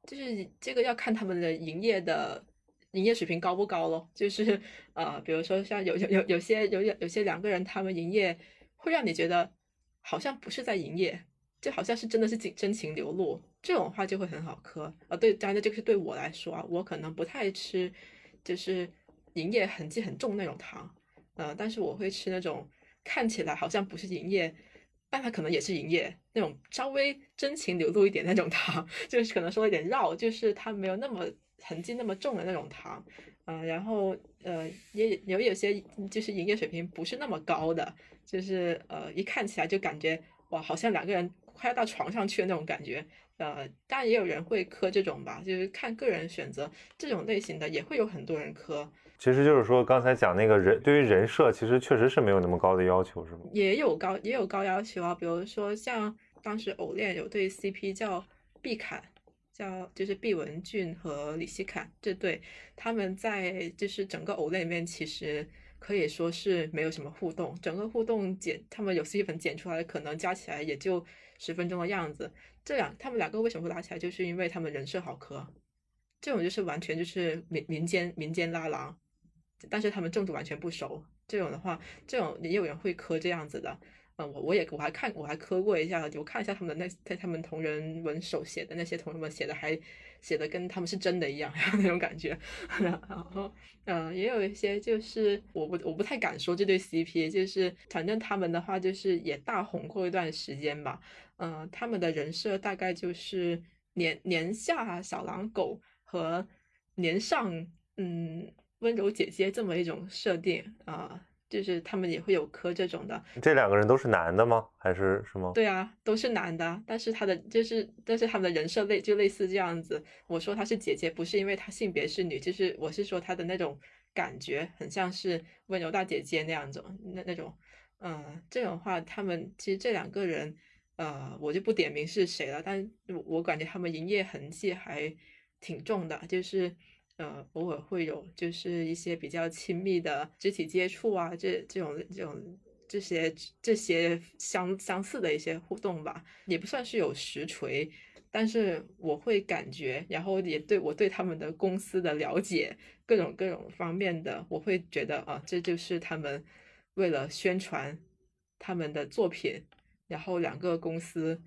就是这个要看他们的营业的。营业水平高不高咯？就是呃，比如说像有有有有些有有有些两个人，他们营业会让你觉得好像不是在营业，就好像是真的是真真情流露，这种话就会很好磕。呃，对，当然这个是对我来说啊，我可能不太吃，就是营业痕迹很重那种糖，呃，但是我会吃那种看起来好像不是营业，但它可能也是营业那种稍微真情流露一点那种糖，<laughs> 就是可能说一点绕，就是它没有那么。痕迹那么重的那种糖，啊，然后呃也有有些就是营业水平不是那么高的，就是呃一看起来就感觉哇，好像两个人快要到床上去的那种感觉，呃，当然也有人会磕这种吧，就是看个人选择，这种类型的也会有很多人磕。其实就是说刚才讲那个人对于人设，其实确实是没有那么高的要求，是吗？也有高也有高要求啊，比如说像当时偶恋有对 CP 叫毕侃。叫就是毕雯珺和李希侃这对，他们在就是整个偶类里面其实可以说是没有什么互动，整个互动剪他们有 CP 粉剪出来可能加起来也就十分钟的样子。这两他们两个为什么会打起来，就是因为他们人设好磕，这种就是完全就是民民间民间拉郎，但是他们正主完全不熟。这种的话，这种也有人会磕这样子的。嗯，我我也我还看我还磕过一下，我看一下他们的那在他们同人文手写的那些同人文写的还写的跟他们是真的一样 <laughs> 那种感觉。<laughs> 然后嗯，也有一些就是我不我不太敢说这对 CP，就是反正他们的话就是也大红过一段时间吧。嗯，他们的人设大概就是年年下小狼狗和年上嗯温柔姐姐这么一种设定啊。就是他们也会有磕这种的，这两个人都是男的吗？还是什么？对啊，都是男的，但是他的就是，但是他们的人设类就类似这样子。我说她是姐姐，不是因为她性别是女，就是我是说她的那种感觉很像是温柔大姐姐那样子，那那种，嗯，这种话，他们其实这两个人，呃，我就不点名是谁了，但我感觉他们营业痕迹还挺重的，就是。呃，偶尔会有就是一些比较亲密的肢体接触啊，这这种这种这些这些相相似的一些互动吧，也不算是有实锤，但是我会感觉，然后也对我对他们的公司的了解，各种各种方面的，我会觉得啊，这就是他们为了宣传他们的作品，然后两个公司。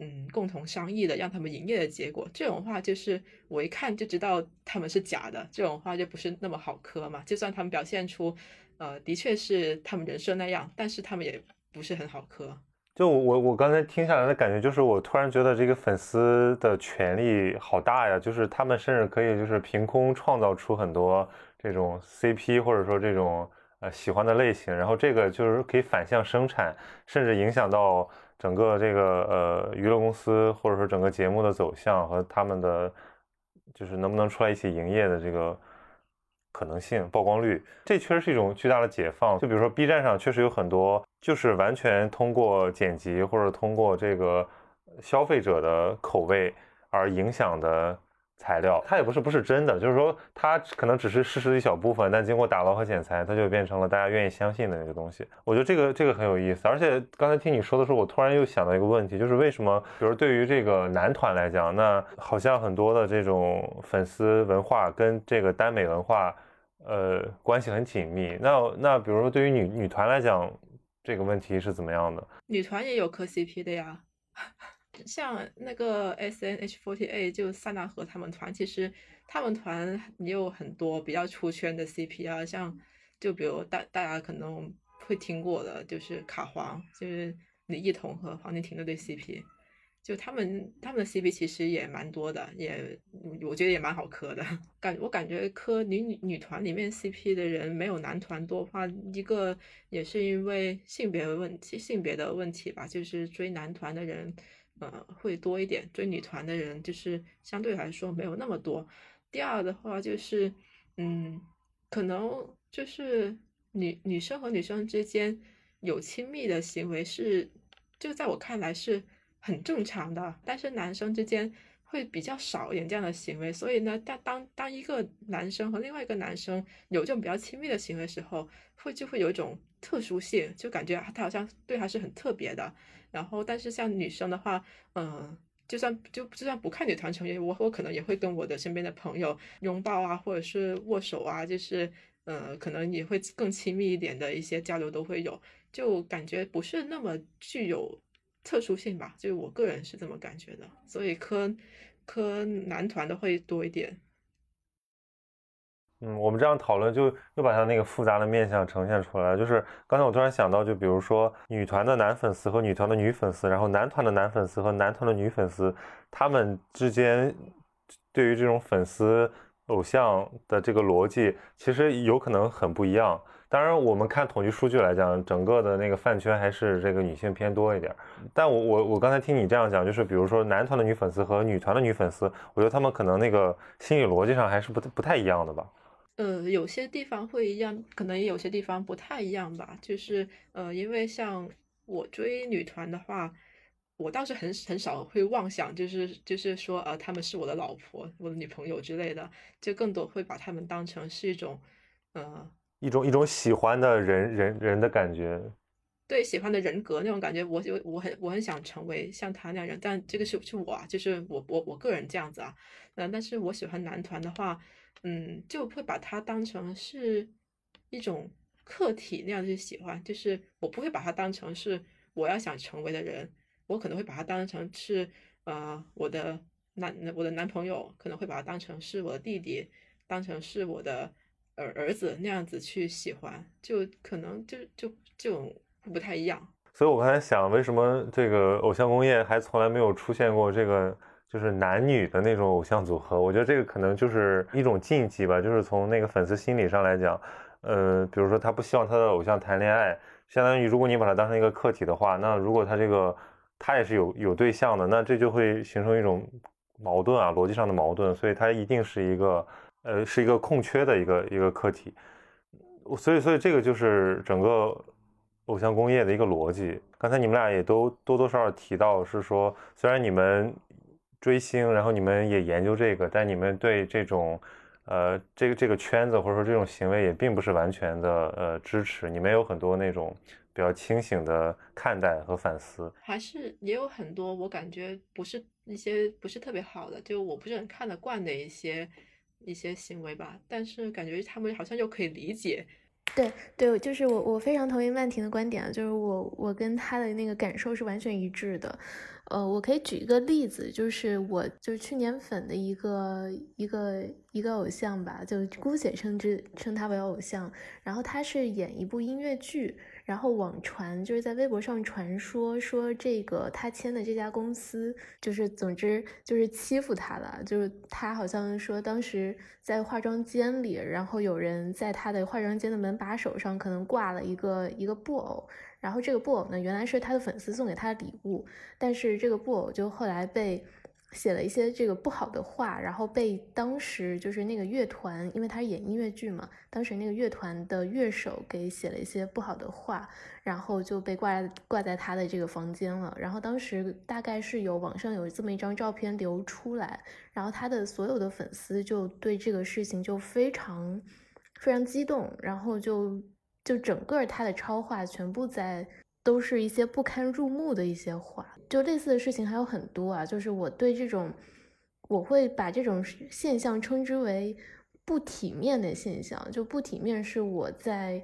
嗯，共同商议的让他们营业的结果，这种话就是我一看就知道他们是假的，这种话就不是那么好磕嘛。就算他们表现出，呃，的确是他们人设那样，但是他们也不是很好磕。就我我刚才听下来的感觉，就是我突然觉得这个粉丝的权力好大呀，就是他们甚至可以就是凭空创造出很多这种 CP 或者说这种呃喜欢的类型，然后这个就是可以反向生产，甚至影响到。整个这个呃娱乐公司或者说整个节目的走向和他们的就是能不能出来一起营业的这个可能性曝光率，这确实是一种巨大的解放。就比如说 B 站上确实有很多就是完全通过剪辑或者通过这个消费者的口味而影响的。材料它也不是不是真的，就是说它可能只是事实的一小部分，但经过打捞和剪裁，它就变成了大家愿意相信的那个东西。我觉得这个这个很有意思，而且刚才听你说的时候，我突然又想到一个问题，就是为什么，比如对于这个男团来讲，那好像很多的这种粉丝文化跟这个耽美文化，呃，关系很紧密。那那比如说对于女女团来讲，这个问题是怎么样的？女团也有磕 CP 的呀。像那个 S N H forty eight 就塞纳河他们团，其实他们团也有很多比较出圈的 CP 啊，像就比如大大家可能会听过的，就是卡皇，就是李艺彤和黄婷婷的对 CP，就他们他们的 CP 其实也蛮多的，也我觉得也蛮好磕的。感我感觉磕女女女团里面 CP 的人没有男团多话，一个也是因为性别问题性别的问题吧，就是追男团的人。呃，会多一点追女团的人，就是相对来说没有那么多。第二的话就是，嗯，可能就是女女生和女生之间有亲密的行为是，就在我看来是很正常的，但是男生之间会比较少一点这样的行为。所以呢，当当当一个男生和另外一个男生有这种比较亲密的行为时候，会就会有一种特殊性，就感觉他好像对他是很特别的。然后，但是像女生的话，嗯，就算就就算不看女团成员，我我可能也会跟我的身边的朋友拥抱啊，或者是握手啊，就是呃，可能也会更亲密一点的一些交流都会有，就感觉不是那么具有特殊性吧，就我个人是这么感觉的，所以磕磕男团的会多一点。嗯，我们这样讨论就又把他那个复杂的面相呈现出来。就是刚才我突然想到，就比如说女团的男粉丝和女团的女粉丝，然后男团的男粉丝和男团的女粉丝，他们之间对于这种粉丝偶像的这个逻辑，其实有可能很不一样。当然，我们看统计数据来讲，整个的那个饭圈还是这个女性偏多一点。但我我我刚才听你这样讲，就是比如说男团的女粉丝和女团的女粉丝，我觉得他们可能那个心理逻辑上还是不不太一样的吧。呃，有些地方会一样，可能也有些地方不太一样吧。就是呃，因为像我追女团的话，我倒是很很少会妄想，就是就是说呃，她们是我的老婆、我的女朋友之类的，就更多会把他们当成是一种呃一种一种喜欢的人人人的感觉，对喜欢的人格那种感觉，我就我很我很想成为像他那样人，但这个是是我，就是我我我个人这样子啊，嗯，但是我喜欢男团的话。嗯，就会把它当成是一种客体那样去喜欢，就是我不会把他当成是我要想成为的人，我可能会把他当成是呃我的男我的男朋友，可能会把他当成是我的弟弟，当成是我的儿儿子那样子去喜欢，就可能就就就不太一样。所以我刚才想，为什么这个偶像工业还从来没有出现过这个就是男女的那种偶像组合？我觉得这个可能就是一种禁忌吧，就是从那个粉丝心理上来讲，呃，比如说他不希望他的偶像谈恋爱，相当于如果你把他当成一个客体的话，那如果他这个他也是有有对象的，那这就会形成一种矛盾啊，逻辑上的矛盾，所以他一定是一个呃是一个空缺的一个一个客体，所以所以这个就是整个。偶像工业的一个逻辑，刚才你们俩也都多多少少提到，是说虽然你们追星，然后你们也研究这个，但你们对这种，呃，这个这个圈子或者说这种行为也并不是完全的呃支持，你们有很多那种比较清醒的看待和反思，还是也有很多我感觉不是一些不是特别好的，就我不是很看得惯的一些一些行为吧，但是感觉他们好像又可以理解。对对，就是我我非常同意曼婷的观点啊，就是我我跟她的那个感受是完全一致的。呃，我可以举一个例子，就是我就是去年粉的一个一个一个偶像吧，就姑且称之称他为偶像。然后他是演一部音乐剧。然后网传就是在微博上传说说这个他签的这家公司就是总之就是欺负他了，就是他好像说当时在化妆间里，然后有人在他的化妆间的门把手上可能挂了一个一个布偶，然后这个布偶呢原来是他的粉丝送给他的礼物，但是这个布偶就后来被。写了一些这个不好的话，然后被当时就是那个乐团，因为他演音乐剧嘛，当时那个乐团的乐手给写了一些不好的话，然后就被挂挂在他的这个房间了。然后当时大概是有网上有这么一张照片流出来，然后他的所有的粉丝就对这个事情就非常非常激动，然后就就整个他的超话全部在。都是一些不堪入目的一些话，就类似的事情还有很多啊。就是我对这种，我会把这种现象称之为不体面的现象。就不体面是我在，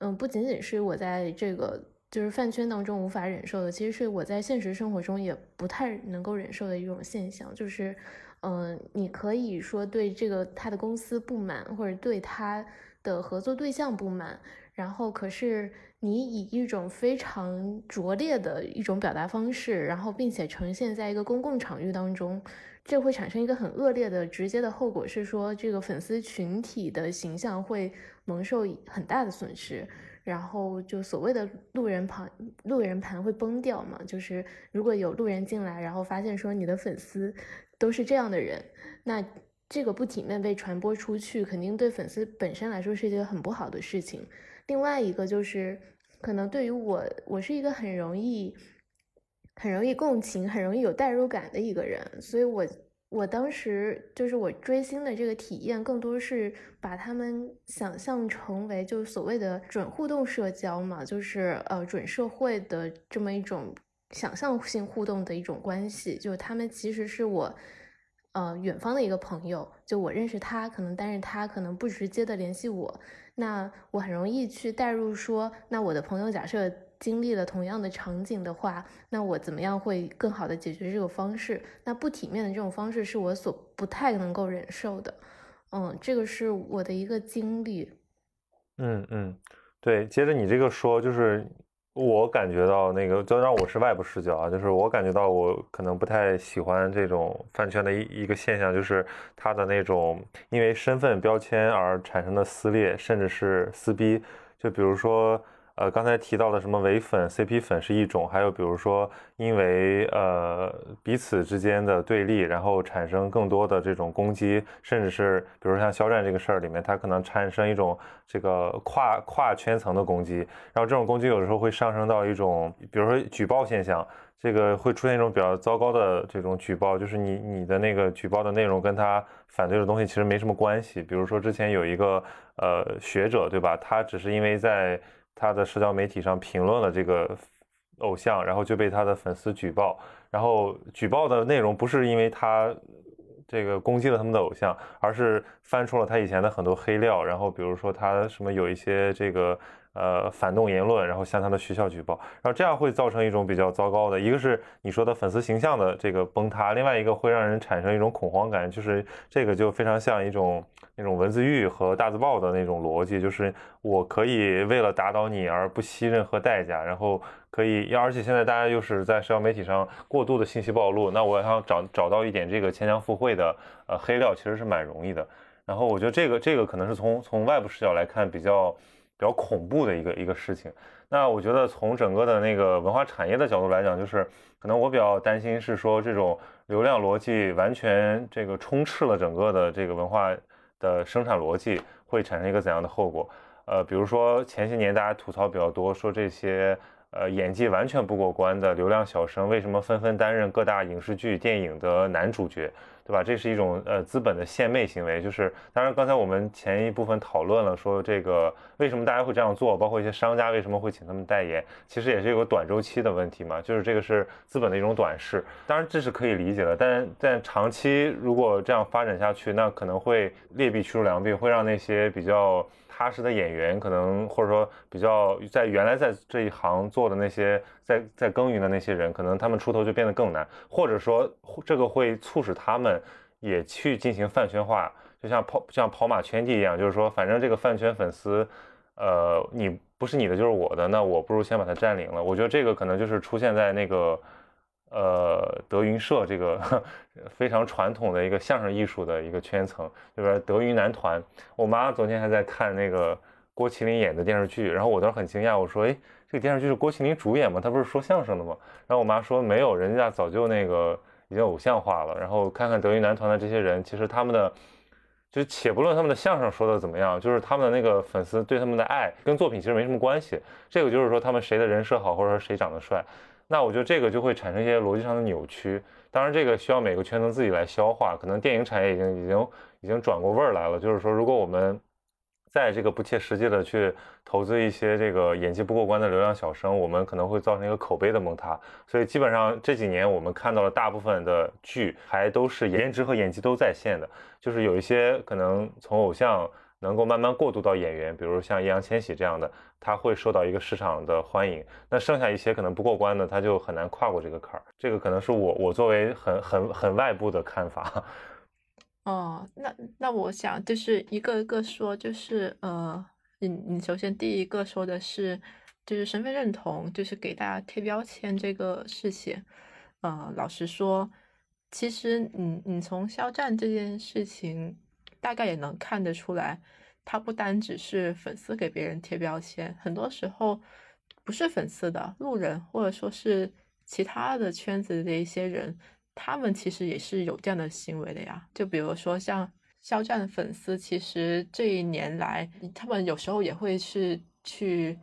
嗯，不仅仅是我在这个就是饭圈当中无法忍受的，其实是我在现实生活中也不太能够忍受的一种现象。就是，嗯，你可以说对这个他的公司不满，或者对他的合作对象不满，然后可是。你以一种非常拙劣的一种表达方式，然后并且呈现在一个公共场域当中，这会产生一个很恶劣的直接的后果，是说这个粉丝群体的形象会蒙受很大的损失，然后就所谓的路人盘路人盘会崩掉嘛，就是如果有路人进来，然后发现说你的粉丝都是这样的人，那这个不体面被传播出去，肯定对粉丝本身来说是一件很不好的事情。另外一个就是，可能对于我，我是一个很容易、很容易共情、很容易有代入感的一个人，所以我我当时就是我追星的这个体验，更多是把他们想象成为就所谓的准互动社交嘛，就是呃准社会的这么一种想象性互动的一种关系，就他们其实是我呃远方的一个朋友，就我认识他，可能但是他可能不直接的联系我。那我很容易去代入，说那我的朋友假设经历了同样的场景的话，那我怎么样会更好的解决这个方式？那不体面的这种方式是我所不太能够忍受的。嗯，这个是我的一个经历。嗯嗯，对，接着你这个说就是。我感觉到那个，就让我是外部视角啊，就是我感觉到我可能不太喜欢这种饭圈的一一个现象，就是他的那种因为身份标签而产生的撕裂，甚至是撕逼，就比如说。呃，刚才提到的什么唯粉、CP 粉是一种，还有比如说因为呃彼此之间的对立，然后产生更多的这种攻击，甚至是比如像肖战这个事儿里面，他可能产生一种这个跨跨圈层的攻击，然后这种攻击有的时候会上升到一种，比如说举报现象，这个会出现一种比较糟糕的这种举报，就是你你的那个举报的内容跟他反对的东西其实没什么关系，比如说之前有一个呃学者对吧，他只是因为在他的社交媒体上评论了这个偶像，然后就被他的粉丝举报。然后举报的内容不是因为他这个攻击了他们的偶像，而是翻出了他以前的很多黑料，然后比如说他什么有一些这个。呃，反动言论，然后向他的学校举报，然后这样会造成一种比较糟糕的，一个是你说的粉丝形象的这个崩塌，另外一个会让人产生一种恐慌感，就是这个就非常像一种那种文字狱和大字报的那种逻辑，就是我可以为了打倒你而不惜任何代价，然后可以，而且现在大家又是在社交媒体上过度的信息暴露，那我想找找到一点这个牵强附会的呃黑料，其实是蛮容易的。然后我觉得这个这个可能是从从外部视角来看比较。比较恐怖的一个一个事情，那我觉得从整个的那个文化产业的角度来讲，就是可能我比较担心是说这种流量逻辑完全这个充斥了整个的这个文化的生产逻辑，会产生一个怎样的后果？呃，比如说前些年大家吐槽比较多，说这些呃演技完全不过关的流量小生，为什么纷纷担任各大影视剧、电影的男主角？对吧？这是一种呃资本的献媚行为，就是当然刚才我们前一部分讨论了，说这个为什么大家会这样做，包括一些商家为什么会请他们代言，其实也是有个短周期的问题嘛，就是这个是资本的一种短视，当然这是可以理解的，但但长期如果这样发展下去，那可能会劣币驱逐良币，会让那些比较。踏实的演员，可能或者说比较在原来在这一行做的那些在在耕耘的那些人，可能他们出头就变得更难，或者说这个会促使他们也去进行饭圈化，就像跑像跑马圈地一样，就是说反正这个饭圈粉丝，呃，你不是你的就是我的，那我不如先把它占领了。我觉得这个可能就是出现在那个。呃，德云社这个 <laughs> 非常传统的一个相声艺术的一个圈层，就是德云男团。我妈昨天还在看那个郭麒麟演的电视剧，然后我当时很惊讶，我说：“哎，这个电视剧是郭麒麟主演吗？他不是说相声的吗？”然后我妈说：“没有，人家早就那个已经偶像化了。”然后看看德云男团的这些人，其实他们的就且不论他们的相声说的怎么样，就是他们的那个粉丝对他们的爱跟作品其实没什么关系。这个就是说他们谁的人设好，或者说谁长得帅。那我觉得这个就会产生一些逻辑上的扭曲，当然这个需要每个圈层自己来消化。可能电影产业已经已经已经转过味儿来了，就是说，如果我们在这个不切实际的去投资一些这个演技不过关的流量小生，我们可能会造成一个口碑的崩塌。所以基本上这几年我们看到了大部分的剧还都是颜值和演技都在线的，就是有一些可能从偶像。能够慢慢过渡到演员，比如像易烊千玺这样的，他会受到一个市场的欢迎。那剩下一些可能不过关的，他就很难跨过这个坎儿。这个可能是我我作为很很很外部的看法。<laughs> 哦，那那我想就是一个一个说，就是呃，你你首先第一个说的是就是身份认同，就是给大家贴标签这个事情。呃，老实说，其实你你从肖战这件事情。大概也能看得出来，他不单只是粉丝给别人贴标签，很多时候不是粉丝的路人，或者说是其他的圈子的一些人，他们其实也是有这样的行为的呀。就比如说像肖战的粉丝，其实这一年来，他们有时候也会是去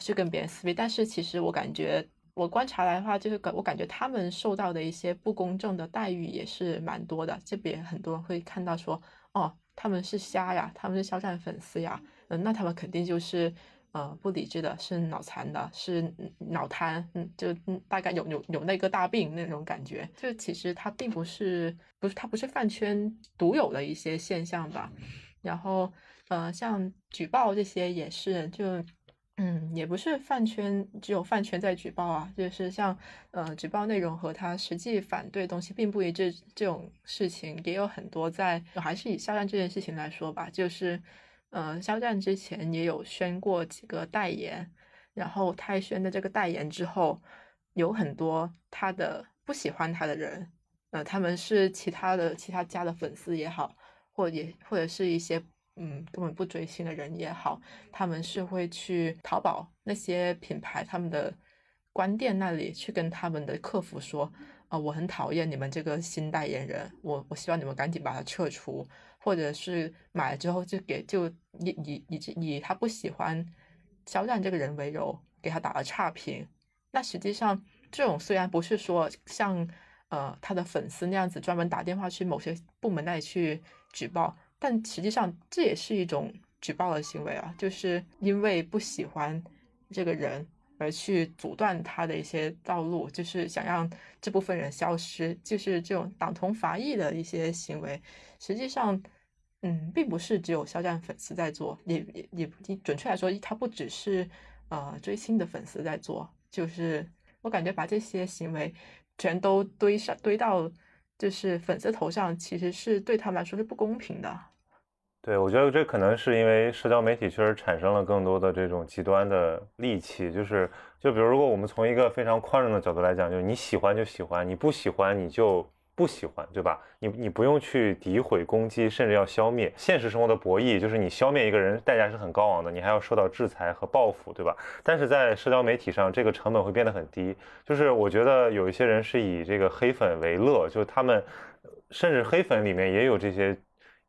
去跟别人撕逼，但是其实我感觉，我观察来的话，就是感我感觉他们受到的一些不公正的待遇也是蛮多的。这边很多人会看到说，哦。他们是瞎呀，他们是肖战粉丝呀，嗯，那他们肯定就是呃不理智的，是脑残的，是脑瘫，嗯，就大概有有有那个大病那种感觉。就其实他并不是不是他不是饭圈独有的一些现象吧。然后呃像举报这些也是就。嗯，也不是饭圈只有饭圈在举报啊，就是像呃举报内容和他实际反对东西并不一致这种事情也有很多。在还是以肖战这件事情来说吧，就是呃肖战之前也有宣过几个代言，然后他宣的这个代言之后，有很多他的不喜欢他的人，呃他们是其他的其他家的粉丝也好，或也或者是一些。嗯，根本不追星的人也好，他们是会去淘宝那些品牌他们的官店那里去跟他们的客服说，啊，我很讨厌你们这个新代言人，我我希望你们赶紧把他撤除，或者是买了之后就给就以以以以他不喜欢肖战这个人为由给他打了差评。那实际上这种虽然不是说像呃他的粉丝那样子专门打电话去某些部门那里去举报。但实际上这也是一种举报的行为啊，就是因为不喜欢这个人，而去阻断他的一些道路，就是想让这部分人消失，就是这种党同伐异的一些行为。实际上，嗯，并不是只有肖战粉丝在做，也也也不准确来说，他不只是呃追星的粉丝在做，就是我感觉把这些行为全都堆上堆到就是粉丝头像，其实是对他们来说是不公平的。对，我觉得这可能是因为社交媒体确实产生了更多的这种极端的戾气，就是就比如如果我们从一个非常宽容的角度来讲，就是你喜欢就喜欢，你不喜欢你就不喜欢，对吧？你你不用去诋毁、攻击，甚至要消灭。现实生活的博弈就是你消灭一个人代价是很高昂的，你还要受到制裁和报复，对吧？但是在社交媒体上，这个成本会变得很低。就是我觉得有一些人是以这个黑粉为乐，就是他们甚至黑粉里面也有这些。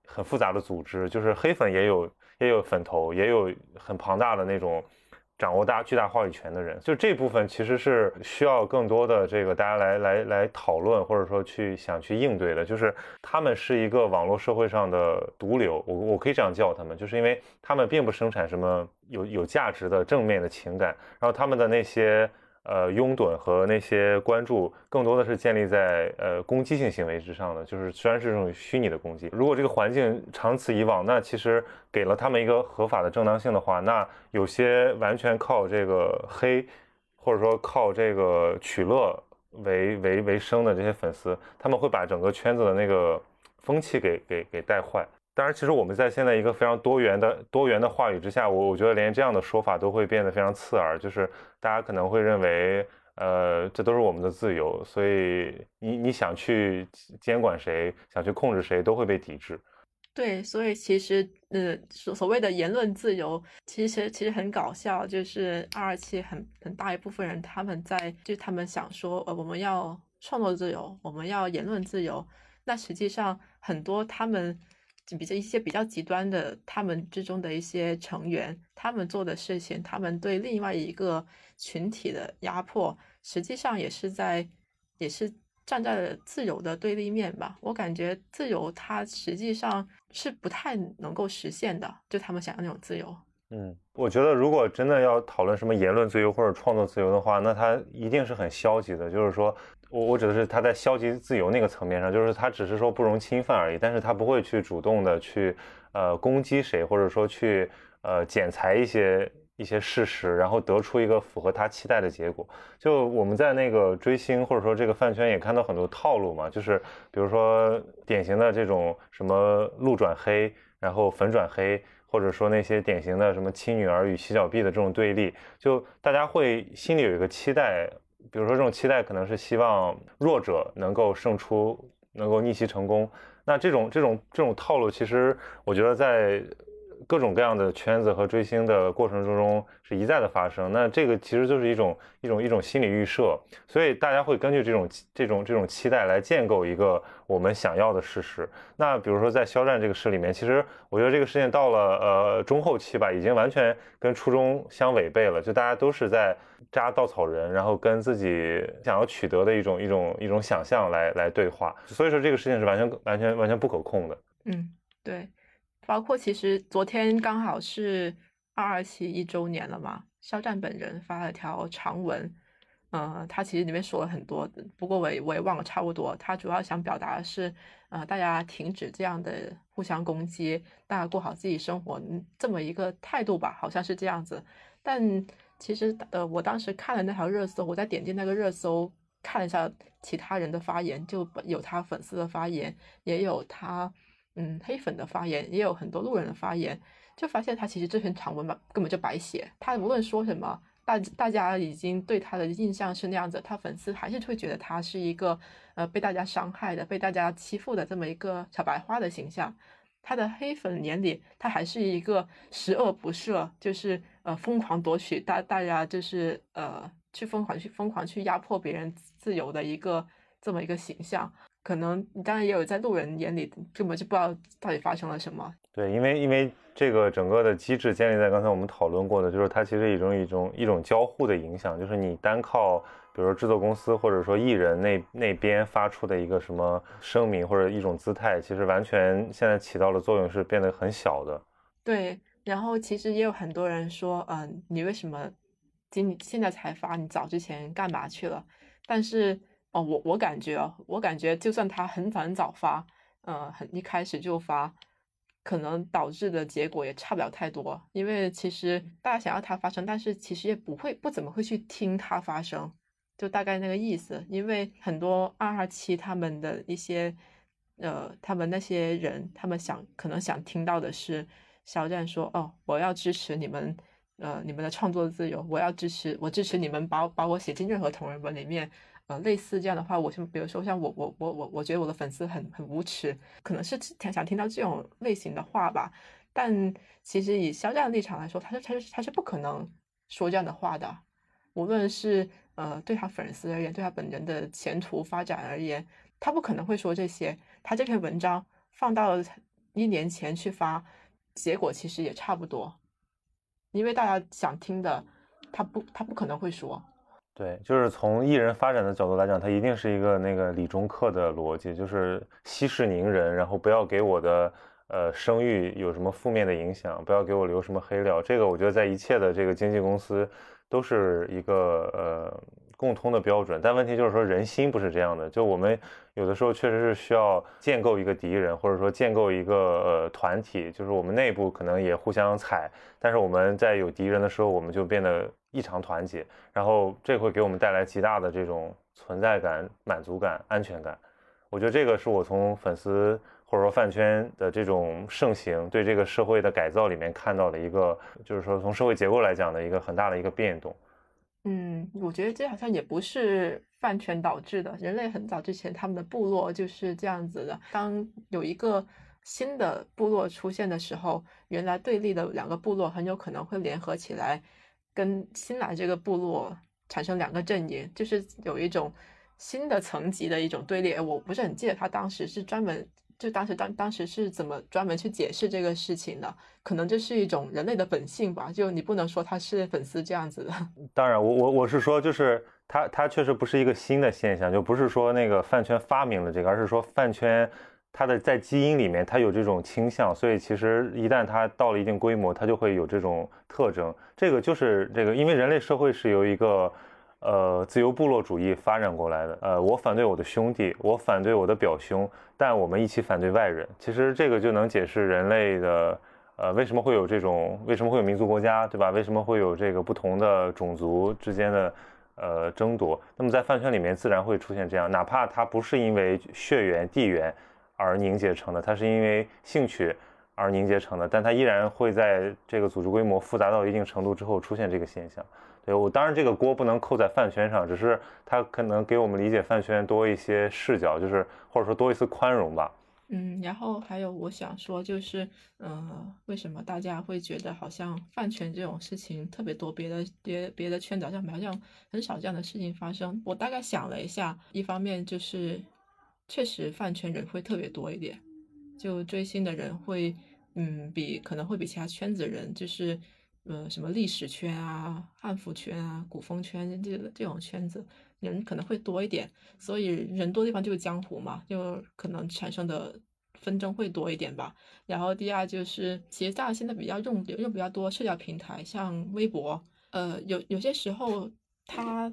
很复杂的组织，就是黑粉也有，也有粉头，也有很庞大的那种掌握大巨大话语权的人。就这部分其实是需要更多的这个大家来来来讨论，或者说去想去应对的。就是他们是一个网络社会上的毒瘤，我我可以这样叫他们，就是因为他们并不生产什么有有价值的正面的情感，然后他们的那些。呃，拥趸和那些关注更多的是建立在呃攻击性行为之上的，就是虽然是这种虚拟的攻击。如果这个环境长此以往，那其实给了他们一个合法的正当性的话，那有些完全靠这个黑，或者说靠这个取乐为为为生的这些粉丝，他们会把整个圈子的那个风气给给给带坏。当然，其实我们在现在一个非常多元的多元的话语之下，我我觉得连这样的说法都会变得非常刺耳。就是大家可能会认为，呃，这都是我们的自由，所以你你想去监管谁，想去控制谁，都会被抵制。对，所以其实，呃，所所谓的言论自由，其实其实很搞笑。就是二二七很很大一部分人，他们在就他们想说，呃，我们要创作自由，我们要言论自由。那实际上很多他们。就比较一些比较极端的，他们之中的一些成员，他们做的事情，他们对另外一个群体的压迫，实际上也是在，也是站在了自由的对立面吧。我感觉自由它实际上是不太能够实现的，就他们想要那种自由。嗯，我觉得如果真的要讨论什么言论自由或者创作自由的话，那它一定是很消极的，就是说。我我指的是他在消极自由那个层面上，就是他只是说不容侵犯而已，但是他不会去主动的去呃攻击谁，或者说去呃剪裁一些一些事实，然后得出一个符合他期待的结果。就我们在那个追星或者说这个饭圈也看到很多套路嘛，就是比如说典型的这种什么路转黑，然后粉转黑，或者说那些典型的什么亲女儿与洗脚婢的这种对立，就大家会心里有一个期待。比如说，这种期待可能是希望弱者能够胜出，能够逆袭成功。那这种这种这种套路，其实我觉得在。各种各样的圈子和追星的过程之中是一再的发生，那这个其实就是一种一种一种心理预设，所以大家会根据这种这种这种期待来建构一个我们想要的事实。那比如说在肖战这个事里面，其实我觉得这个事件到了呃中后期吧，已经完全跟初衷相违背了，就大家都是在扎稻草人，然后跟自己想要取得的一种一种一种想象来来对话，所以说这个事情是完全完全完全不可控的。嗯，对。包括其实昨天刚好是二二七一周年了嘛，肖战本人发了条长文，呃，他其实里面说了很多，不过我也我也忘了差不多。他主要想表达的是，呃，大家停止这样的互相攻击，大家过好自己生活这么一个态度吧，好像是这样子。但其实呃，我当时看了那条热搜，我在点进那个热搜看了一下其他人的发言，就有他粉丝的发言，也有他。嗯，黑粉的发言也有很多路人的发言，就发现他其实这篇长文吧根本就白写。他无论说什么，大大家已经对他的印象是那样子，他粉丝还是会觉得他是一个呃被大家伤害的、被大家欺负的这么一个小白花的形象。他的黑粉眼里，他还是一个十恶不赦，就是呃疯狂夺取大大家就是呃去疯狂去疯狂去压迫别人自由的一个这么一个形象。可能你当然也有在路人眼里根本就不知道到底发生了什么。对，因为因为这个整个的机制建立在刚才我们讨论过的，就是它其实一种一种一种交互的影响，就是你单靠比如说制作公司或者说艺人那那边发出的一个什么声明或者一种姿态，其实完全现在起到的作用是变得很小的。对，然后其实也有很多人说，嗯，你为什么今现在才发，你早之前干嘛去了？但是哦，我我感觉哦，我感觉就算他很早很早发，呃，很一开始就发，可能导致的结果也差不了太多。因为其实大家想要它发生，但是其实也不会不怎么会去听它发生，就大概那个意思。因为很多二二七他们的一些呃，他们那些人，他们想可能想听到的是肖战说：“哦，我要支持你们。”呃，你们的创作自由，我要支持，我支持你们把把我写进任何同人文里面，呃，类似这样的话，我就比如说像我我我我我觉得我的粉丝很很无耻，可能是想想听到这种类型的话吧。但其实以肖战的立场来说，他是他是他是不可能说这样的话的。无论是呃对他粉丝而言，对他本人的前途发展而言，他不可能会说这些。他这篇文章放到一年前去发，结果其实也差不多。因为大家想听的，他不，他不可能会说。对，就是从艺人发展的角度来讲，他一定是一个那个理中客的逻辑，就是息事宁人，然后不要给我的呃声誉有什么负面的影响，不要给我留什么黑料。这个我觉得在一切的这个经纪公司都是一个呃。共通的标准，但问题就是说人心不是这样的。就我们有的时候确实是需要建构一个敌人，或者说建构一个呃团体，就是我们内部可能也互相踩，但是我们在有敌人的时候，我们就变得异常团结，然后这会给我们带来极大的这种存在感、满足感、安全感。我觉得这个是我从粉丝或者说饭圈的这种盛行对这个社会的改造里面看到的一个，就是说从社会结构来讲的一个很大的一个变动。嗯，我觉得这好像也不是饭圈导致的。人类很早之前，他们的部落就是这样子的。当有一个新的部落出现的时候，原来对立的两个部落很有可能会联合起来，跟新来这个部落产生两个阵营，就是有一种新的层级的一种对立。我不是很记得他当时是专门。就当时当当时是怎么专门去解释这个事情的？可能这是一种人类的本性吧。就你不能说他是粉丝这样子的。<laughs> 当然，我我我是说，就是他他确实不是一个新的现象，就不是说那个饭圈发明了这个，而是说饭圈它的在基因里面它有这种倾向，所以其实一旦它到了一定规模，它就会有这种特征。这个就是这个，因为人类社会是由一个。呃，自由部落主义发展过来的。呃，我反对我的兄弟，我反对我的表兄，但我们一起反对外人。其实这个就能解释人类的，呃，为什么会有这种，为什么会有民族国家，对吧？为什么会有这个不同的种族之间的，呃，争夺？那么在饭圈里面，自然会出现这样，哪怕它不是因为血缘、地缘而凝结成的，它是因为兴趣而凝结成的，但它依然会在这个组织规模复杂到一定程度之后出现这个现象。对我当然这个锅不能扣在饭圈上，只是他可能给我们理解饭圈多一些视角，就是或者说多一丝宽容吧。嗯，然后还有我想说就是，嗯，为什么大家会觉得好像饭圈这种事情特别多，别的别别的圈子好像好像很少这样的事情发生？我大概想了一下，一方面就是确实饭圈人会特别多一点，就追星的人会，嗯，比可能会比其他圈子人就是。呃，什么历史圈啊、汉服圈啊、古风圈这这种圈子人可能会多一点，所以人多地方就是江湖嘛，就可能产生的纷争会多一点吧。然后第二就是，其实大家现在比较用用比较多社交平台，像微博，呃，有有些时候它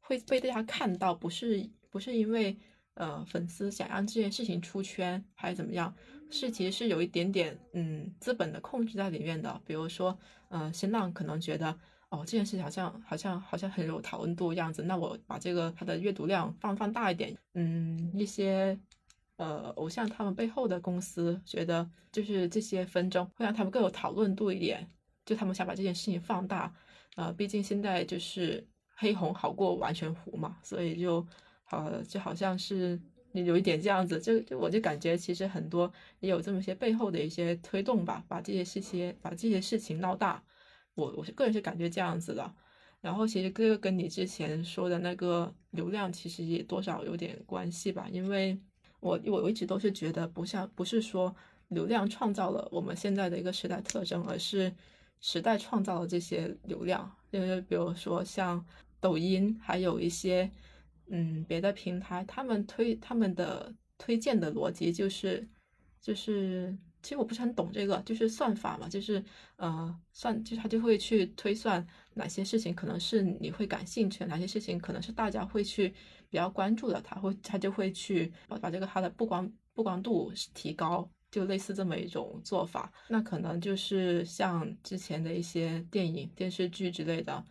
会被大家看到，不是不是因为呃粉丝想让这件事情出圈还是怎么样。是，其实是有一点点，嗯，资本的控制在里面的。比如说，嗯，新浪可能觉得，哦，这件事情好像好像好像很有讨论度样子，那我把这个它的阅读量放放大一点。嗯，一些呃偶像他们背后的公司觉得，就是这些纷争会让他们更有讨论度一点，就他们想把这件事情放大。呃，毕竟现在就是黑红好过完全糊嘛，所以就，呃，就好像是。你有一点这样子，就就我就感觉其实很多也有这么些背后的一些推动吧，把这些事情把这些事情闹大，我我是个人是感觉这样子的。然后其实这个跟你之前说的那个流量其实也多少有点关系吧，因为我我一直都是觉得不像不是说流量创造了我们现在的一个时代特征，而是时代创造了这些流量，因为比如说像抖音，还有一些。嗯，别的平台他们推他们的推荐的逻辑就是，就是其实我不是很懂这个，就是算法嘛，就是呃算，就是他就会去推算哪些事情可能是你会感兴趣，哪些事情可能是大家会去比较关注的，他会他就会去把把这个它的曝光曝光度提高，就类似这么一种做法。那可能就是像之前的一些电影、电视剧之类的，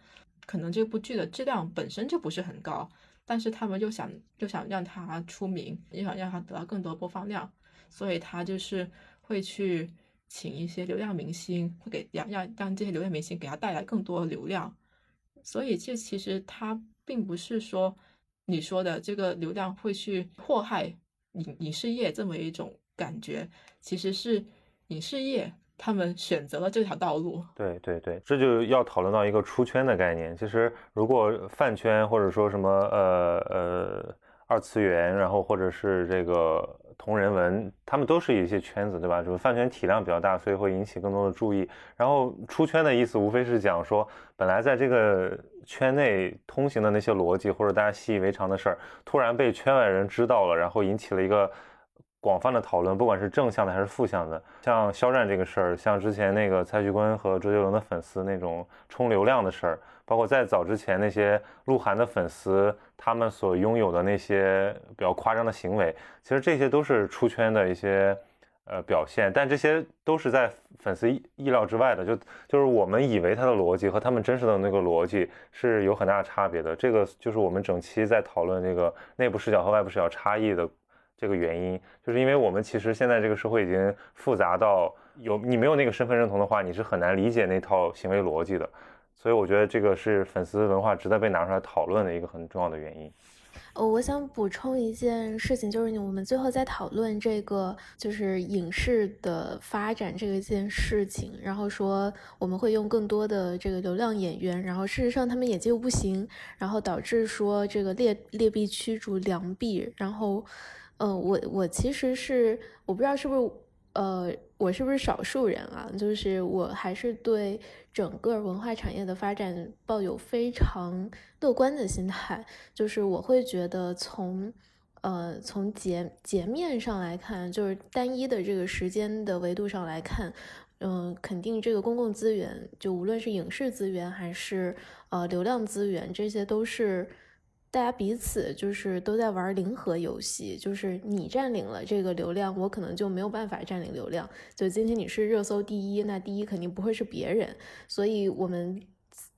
可能这部剧的质量本身就不是很高，但是他们又想又想让它出名，又想让它得到更多播放量，所以他就是。会去请一些流量明星，会给让让让这些流量明星给他带来更多流量，所以这其实他并不是说你说的这个流量会去祸害影影视业这么一种感觉，其实是影视业他们选择了这条道路。对对对，这就要讨论到一个出圈的概念。其实如果饭圈或者说什么呃呃二次元，然后或者是这个。同人文，他们都是一些圈子，对吧？就是饭圈体量比较大，所以会引起更多的注意。然后出圈的意思，无非是讲说，本来在这个圈内通行的那些逻辑，或者大家习以为常的事儿，突然被圈外人知道了，然后引起了一个广泛的讨论，不管是正向的还是负向的。像肖战这个事儿，像之前那个蔡徐坤和周杰伦的粉丝那种冲流量的事儿。包括在早之前那些鹿晗的粉丝，他们所拥有的那些比较夸张的行为，其实这些都是出圈的一些呃表现，但这些都是在粉丝意意料之外的，就就是我们以为他的逻辑和他们真实的那个逻辑是有很大差别的。这个就是我们整期在讨论这个内部视角和外部视角差异的这个原因，就是因为我们其实现在这个社会已经复杂到有你没有那个身份认同的话，你是很难理解那套行为逻辑的。所以我觉得这个是粉丝文化值得被拿出来讨论的一个很重要的原因。呃，我想补充一件事情，就是我们最后在讨论这个就是影视的发展这一件事情，然后说我们会用更多的这个流量演员，然后事实上他们演技又不行，然后导致说这个劣劣币驱逐良币。然后，呃，我我其实是我不知道是不是。呃，我是不是少数人啊？就是我还是对整个文化产业的发展抱有非常乐观的心态。就是我会觉得，从呃从截截面上来看，就是单一的这个时间的维度上来看，嗯，肯定这个公共资源，就无论是影视资源还是呃流量资源，这些都是。大家彼此就是都在玩零和游戏，就是你占领了这个流量，我可能就没有办法占领流量。就今天你是热搜第一，那第一肯定不会是别人，所以我们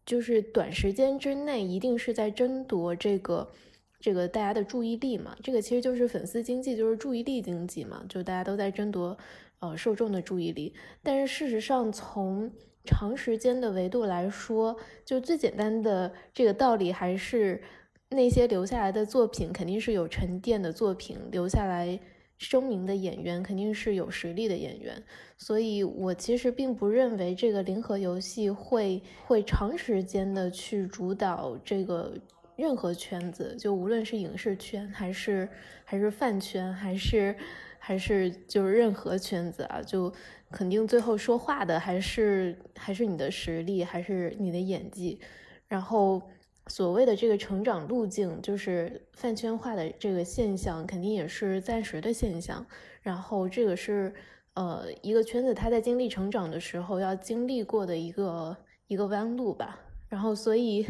就是短时间之内一定是在争夺这个这个大家的注意力嘛。这个其实就是粉丝经济，就是注意力经济嘛，就大家都在争夺呃受众的注意力。但是事实上，从长时间的维度来说，就最简单的这个道理还是。那些留下来的作品肯定是有沉淀的作品，留下来声名的演员肯定是有实力的演员，所以我其实并不认为这个零和游戏会会长时间的去主导这个任何圈子，就无论是影视圈还是还是饭圈，还是还是就是任何圈子啊，就肯定最后说话的还是还是你的实力，还是你的演技，然后。所谓的这个成长路径，就是饭圈化的这个现象，肯定也是暂时的现象。然后这个是呃一个圈子，它在经历成长的时候要经历过的一个一个弯路吧。然后所以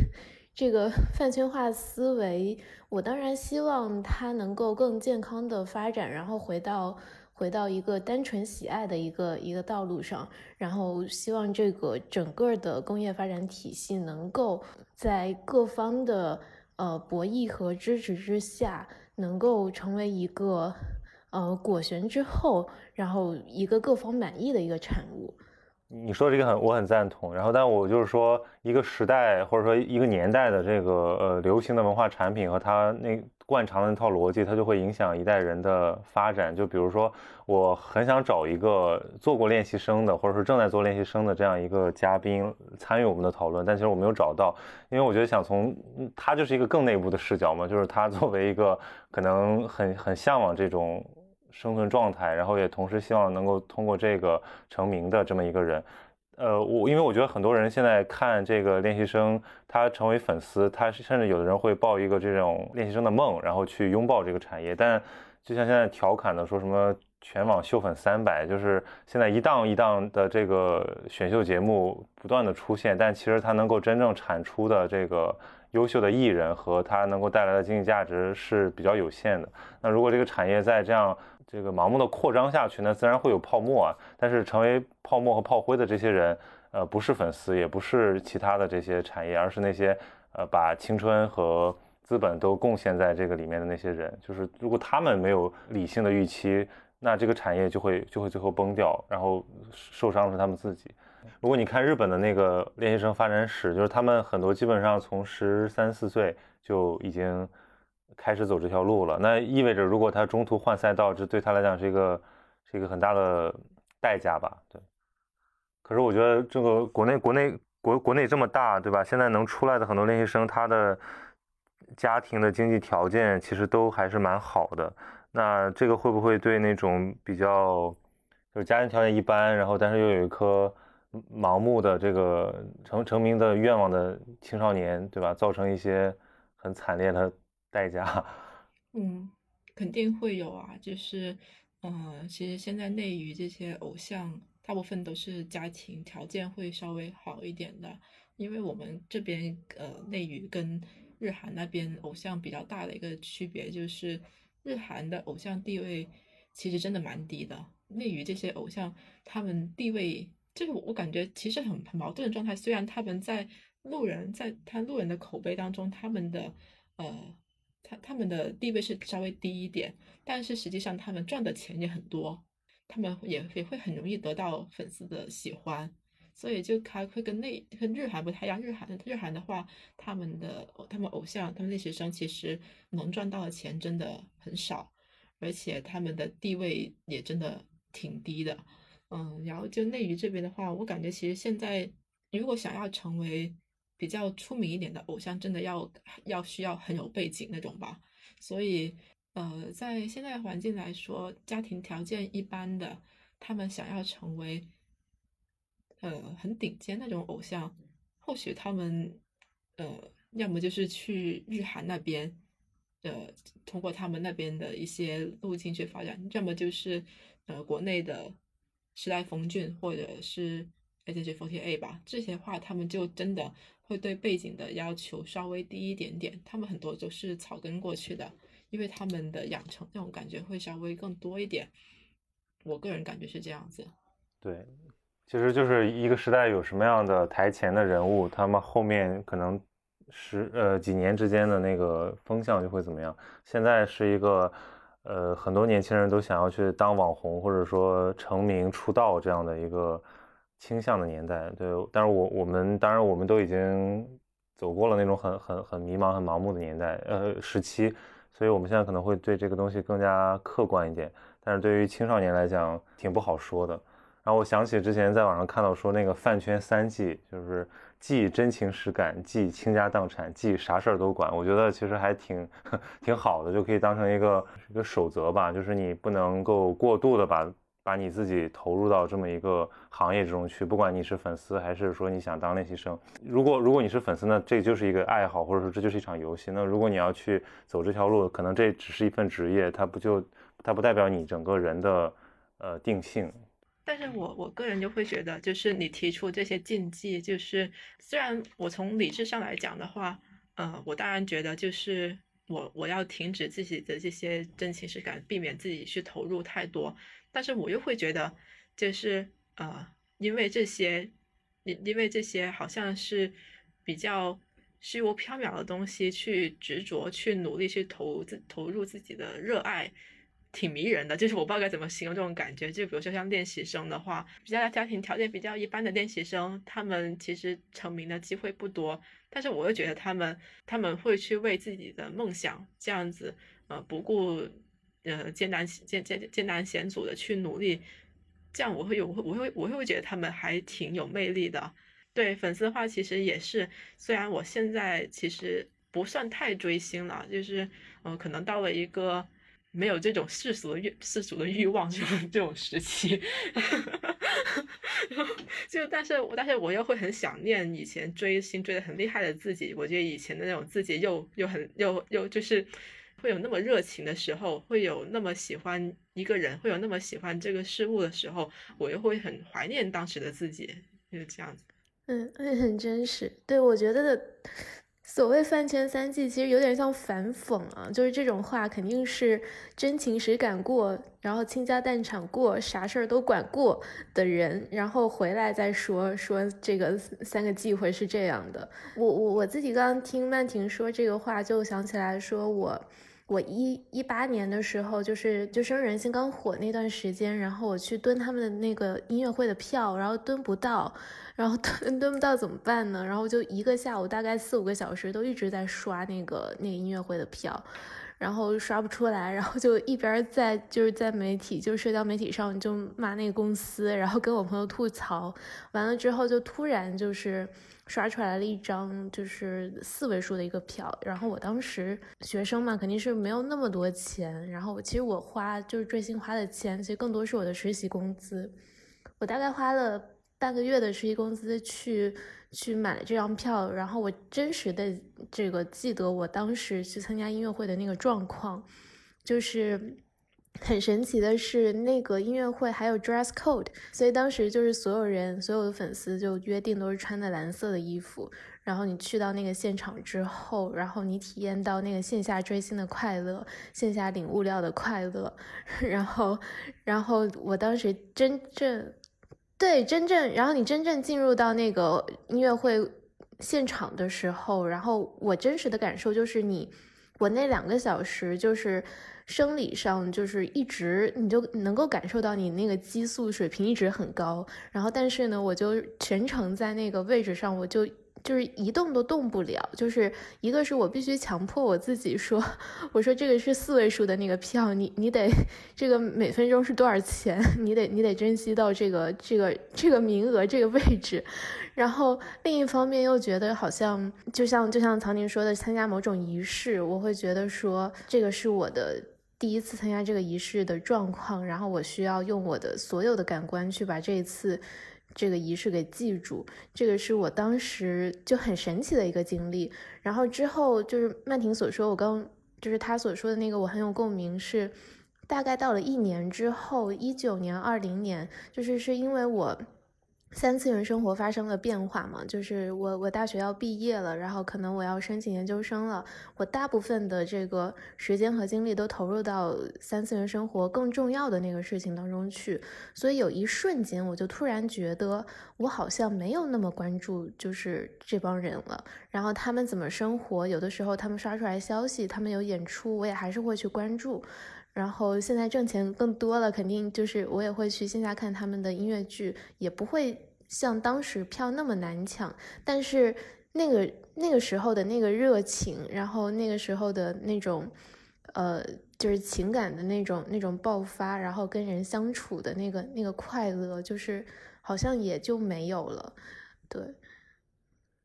这个饭圈化思维，我当然希望它能够更健康的发展，然后回到。回到一个单纯喜爱的一个一个道路上，然后希望这个整个的工业发展体系能够在各方的呃博弈和支持之下，能够成为一个呃果旋之后，然后一个各方满意的一个产物。你说这个很，我很赞同。然后，但我就是说，一个时代或者说一个年代的这个呃流行的文化产品和它那惯常的那套逻辑，它就会影响一代人的发展。就比如说，我很想找一个做过练习生的，或者说正在做练习生的这样一个嘉宾参与我们的讨论，但其实我没有找到，因为我觉得想从他就是一个更内部的视角嘛，就是他作为一个可能很很向往这种。生存状态，然后也同时希望能够通过这个成名的这么一个人，呃，我因为我觉得很多人现在看这个练习生，他成为粉丝，他甚至有的人会抱一个这种练习生的梦，然后去拥抱这个产业。但就像现在调侃的说什么全网秀粉三百，就是现在一档一档的这个选秀节目不断的出现，但其实它能够真正产出的这个优秀的艺人和它能够带来的经济价值是比较有限的。那如果这个产业在这样这个盲目的扩张下去，那自然会有泡沫啊。但是成为泡沫和炮灰的这些人，呃，不是粉丝，也不是其他的这些产业，而是那些呃把青春和资本都贡献在这个里面的那些人。就是如果他们没有理性的预期。那这个产业就会就会最后崩掉，然后受伤的是他们自己。如果你看日本的那个练习生发展史，就是他们很多基本上从十三四岁就已经开始走这条路了。那意味着如果他中途换赛道，这对他来讲是一个是一个很大的代价吧？对。可是我觉得这个国内国内国国内这么大，对吧？现在能出来的很多练习生，他的家庭的经济条件其实都还是蛮好的。那这个会不会对那种比较就是家庭条件一般，然后但是又有一颗盲目的这个成成名的愿望的青少年，对吧？造成一些很惨烈的代价？<laughs> 嗯，肯定会有啊。就是，嗯，其实现在内娱这些偶像，大部分都是家庭条件会稍微好一点的，因为我们这边呃内娱跟日韩那边偶像比较大的一个区别就是。日韩的偶像地位其实真的蛮低的，内娱这些偶像，他们地位这个我感觉其实很很矛盾的状态。虽然他们在路人在他路人的口碑当中，他们的呃他他们的地位是稍微低一点，但是实际上他们赚的钱也很多，他们也也会很容易得到粉丝的喜欢。所以就还会跟内跟日韩不太一样，日韩日韩的话，他们的他们偶像他们练习生其实能赚到的钱真的很少，而且他们的地位也真的挺低的，嗯，然后就内娱这边的话，我感觉其实现在如果想要成为比较出名一点的偶像，真的要要需要很有背景那种吧，所以呃，在现在环境来说，家庭条件一般的，他们想要成为。呃，很顶尖那种偶像，或许他们，呃，要么就是去日韩那边，呃，通过他们那边的一些路径去发展；要么就是，呃，国内的时代峰峻或者是 AKB48 吧。这些话，他们就真的会对背景的要求稍微低一点点。他们很多都是草根过去的，因为他们的养成那种感觉会稍微更多一点。我个人感觉是这样子。对。其实就是一个时代有什么样的台前的人物，他们后面可能十呃几年之间的那个风向就会怎么样。现在是一个呃很多年轻人都想要去当网红或者说成名出道这样的一个倾向的年代。对，但是我我们当然我们都已经走过了那种很很很迷茫很盲目的年代呃时期，所以我们现在可能会对这个东西更加客观一点。但是对于青少年来讲，挺不好说的。然后我想起之前在网上看到说那个饭圈三忌，就是忌真情实感，忌倾家荡产，忌啥事儿都管。我觉得其实还挺 <laughs> 挺好的，就可以当成一个一个守则吧。就是你不能够过度的把把你自己投入到这么一个行业之中去，不管你是粉丝还是说你想当练习生。如果如果你是粉丝呢，这就是一个爱好，或者说这就是一场游戏。那如果你要去走这条路，可能这只是一份职业，它不就它不代表你整个人的呃定性。但是我我个人就会觉得，就是你提出这些禁忌，就是虽然我从理智上来讲的话，呃，我当然觉得就是我我要停止自己的这些真情实感，避免自己去投入太多。但是我又会觉得，就是呃，因为这些，因因为这些好像是比较虚无缥缈的东西，去执着、去努力、去投自投入自己的热爱。挺迷人的，就是我不知道该怎么形容这种感觉。就比如说像练习生的话，比较家庭条件比较一般的练习生，他们其实成名的机会不多。但是我又觉得他们他们会去为自己的梦想这样子，呃，不顾呃艰难艰艰艰难险阻的去努力，这样我会有我会我会我会觉得他们还挺有魅力的。对粉丝的话，其实也是，虽然我现在其实不算太追星了，就是嗯，可能到了一个。没有这种世俗的欲世俗的欲望，这种这种时期，<laughs> 就但是但是我又会很想念以前追星追的很厉害的自己。我觉得以前的那种自己又又很又又就是会有那么热情的时候，会有那么喜欢一个人，会有那么喜欢这个事物的时候，我又会很怀念当时的自己，就是这样子。嗯，很真实。对，我觉得的。<laughs> 所谓饭圈三季，其实有点像反讽啊，就是这种话肯定是真情实感过，然后倾家荡产过，啥事儿都管过的人，然后回来再说说这个三个忌讳是这样的。我我我自己刚刚听曼婷说这个话，就想起来说我我一一八年的时候，就是就生日人心刚火那段时间，然后我去蹲他们的那个音乐会的票，然后蹲不到。然后蹲 <laughs> 蹲不到怎么办呢？然后就一个下午，大概四五个小时都一直在刷那个那个音乐会的票，然后刷不出来，然后就一边在就是在媒体就社交媒体上就骂那个公司，然后跟我朋友吐槽，完了之后就突然就是刷出来了一张就是四位数的一个票，然后我当时学生嘛肯定是没有那么多钱，然后其实我花就是追星花的钱，其实更多是我的实习工资，我大概花了。半个月的实习工资去去买了这张票，然后我真实的这个记得我当时去参加音乐会的那个状况，就是很神奇的是那个音乐会还有 dress code，所以当时就是所有人所有的粉丝就约定都是穿的蓝色的衣服，然后你去到那个现场之后，然后你体验到那个线下追星的快乐，线下领物料的快乐，<laughs> 然后然后我当时真正。对，真正，然后你真正进入到那个音乐会现场的时候，然后我真实的感受就是你，我那两个小时就是生理上就是一直你就能够感受到你那个激素水平一直很高，然后但是呢，我就全程在那个位置上，我就。就是一动都动不了，就是一个是我必须强迫我自己说，<laughs> 我说这个是四位数的那个票，你你得这个每分钟是多少钱，<laughs> 你得你得珍惜到这个这个这个名额这个位置，然后另一方面又觉得好像就像就像曹宁说的，参加某种仪式，我会觉得说这个是我的第一次参加这个仪式的状况，然后我需要用我的所有的感官去把这一次。这个仪式给记住，这个是我当时就很神奇的一个经历。然后之后就是曼婷所说，我刚就是他所说的那个，我很有共鸣。是大概到了一年之后，一九年、二零年，就是是因为我。三次元生活发生了变化嘛？就是我我大学要毕业了，然后可能我要申请研究生了。我大部分的这个时间和精力都投入到三次元生活更重要的那个事情当中去，所以有一瞬间我就突然觉得我好像没有那么关注就是这帮人了。然后他们怎么生活，有的时候他们刷出来消息，他们有演出，我也还是会去关注。然后现在挣钱更多了，肯定就是我也会去线下看他们的音乐剧，也不会像当时票那么难抢。但是那个那个时候的那个热情，然后那个时候的那种，呃，就是情感的那种那种爆发，然后跟人相处的那个那个快乐，就是好像也就没有了，对。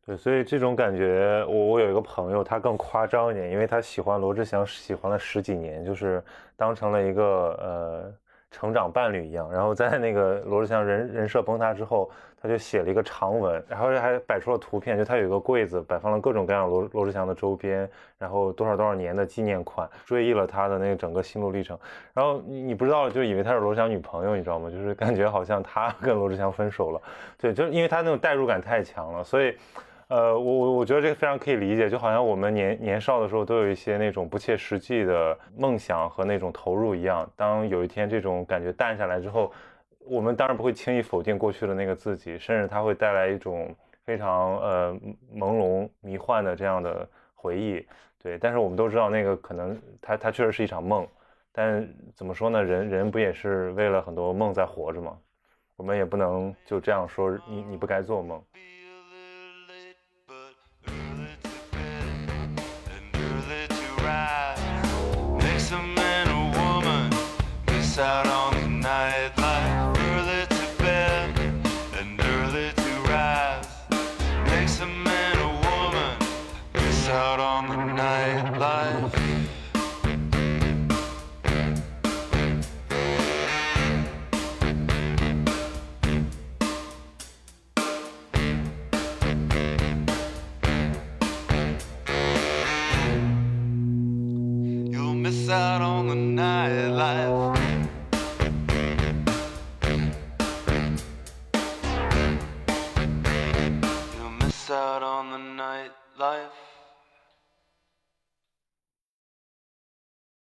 对，所以这种感觉，我我有一个朋友，他更夸张一点，因为他喜欢罗志祥，喜欢了十几年，就是当成了一个呃成长伴侣一样。然后在那个罗志祥人人设崩塌之后，他就写了一个长文，然后还摆出了图片，就他有一个柜子，摆放了各种各样罗罗志祥的周边，然后多少多少年的纪念款，追忆了他的那个整个心路历程。然后你你不知道，就以为他是罗志祥女朋友，你知道吗？就是感觉好像他 <laughs> 跟罗志祥分手了。对，就是因为他那种代入感太强了，所以。呃，我我我觉得这个非常可以理解，就好像我们年年少的时候都有一些那种不切实际的梦想和那种投入一样。当有一天这种感觉淡下来之后，我们当然不会轻易否定过去的那个自己，甚至它会带来一种非常呃朦胧迷幻的这样的回忆。对，但是我们都知道那个可能它它确实是一场梦，但怎么说呢？人人不也是为了很多梦在活着吗？我们也不能就这样说你你不该做梦。Out on